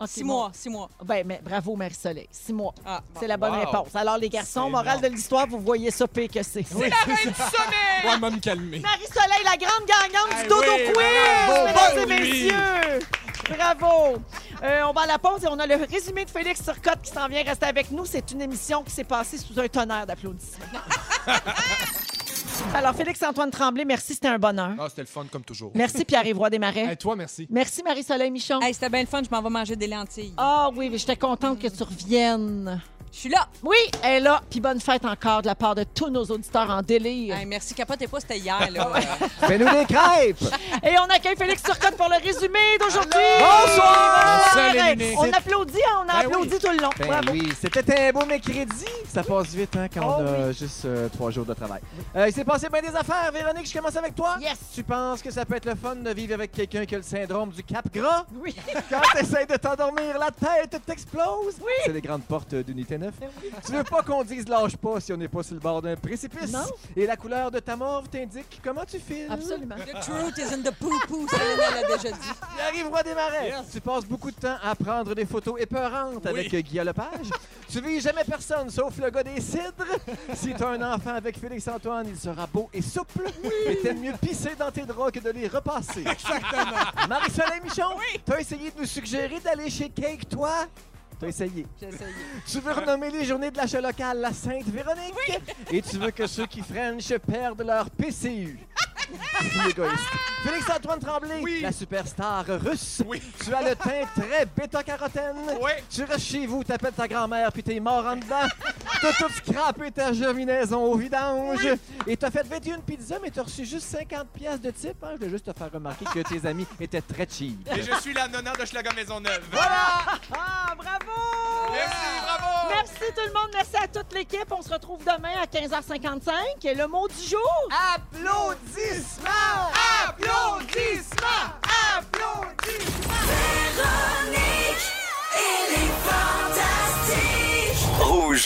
Ok, Six bon. mois, six mois. Ben, mais bravo, Marie-Soleil. Six mois. Ah, bon. C'est la bonne Wow. réponse. Alors, les garçons, C'est morale énorme. de l'histoire, vous voyez ça pire que c'est. Oui, c'est ça. Sommeil! Ouais, m'a me calmer. Marie-Soleil, la grande gagnante Eh du Dodo oui, Quiz! Mesdames et messieurs! Bravo! Euh, on va à la pause et on a le résumé de Félix Turcotte qui s'en vient rester avec nous. C'est une émission qui s'est passée sous un tonnerre d'applaudissements. Alors, Félix-Antoine Tremblay, merci, c'était un bonheur. Ah, c'était le fun comme toujours. Merci Pierre-Yves Roy Desmarais. Hey, toi, merci. Merci Marie-Soleil Michon. Hey, c'était bien le fun, je m'en vais manger des lentilles. Ah oui, mais j'étais contente que tu reviennes. Je suis là. Oui, elle est là. Puis bonne fête encore de la part de tous nos auditeurs en délire. Hey, merci, capotez pas, c'était hier. Là? Fais-nous des crêpes! Et on accueille Félix Turcotte pour le résumé d'aujourd'hui. Bonsoir! On applaudit, hein, on a Ben applaudi tout le long. Ben Bravo. oui, c'était un beau mercredi. Ça passe vite hein, quand Oh on a juste euh, trois jours de travail. Euh, il s'est passé bien des affaires. Véronique, je commence avec toi. Yes. Tu penses que ça peut être le fun de vivre avec quelqu'un qui a le syndrome du cap gras? Oui. Quand tu essaies de t'endormir, la tête t'explose. Oui. C'est les grandes portes d'unité 9. Tu veux pas qu'on dise lâche pas si on n'est pas sur le bord d'un précipice? Non. Et la couleur de ta morve t'indique comment tu files. Absolument. The truth is in the poo-poo, ça, l'a déjà dit. Il arrive roi des marais. Tu passes beaucoup de temps à prendre des photos épeurantes avec Guillaume Lepage. tu vis jamais personne sauf le gars des cidres. si tu as un enfant avec Félix-Antoine, il sera beau et souple. Et t'aimes mieux pisser dans tes draps que de les repasser. Exactement. Marie-Soleil Michon, t'as essayé de nous suggérer d'aller chez Cake, toi? T'as essayé. J'ai essayé. Tu veux renommer les journées de l'achat local la Sainte-Véronique? Et tu veux que ceux qui French perdent leur PCU. Égoïste. Félix-Antoine Tremblay, Oui. la superstar russe. Oui. Tu as le teint très bêta-carotène. Oui. Tu restes chez vous, t'appelles ta grand-mère puis t'es mort en dedans. T'as tout scrappé ta germinaison au vidange. Et t'as fait 21 pizzas, mais t'as reçu juste 50 pièces de type. Hein? Je veux juste te faire remarquer que tes amis étaient très cheap. Et je suis la nonna de Schlager Maisonneuve. Ah, bravo! Bravo! Merci, bravo! Merci tout le monde, merci à toute l'équipe. On se retrouve demain à 15h55. Le mot du jour? Applaudissements! Applaudissements! Applaudissements! Véronique, est fantastique! Rouge.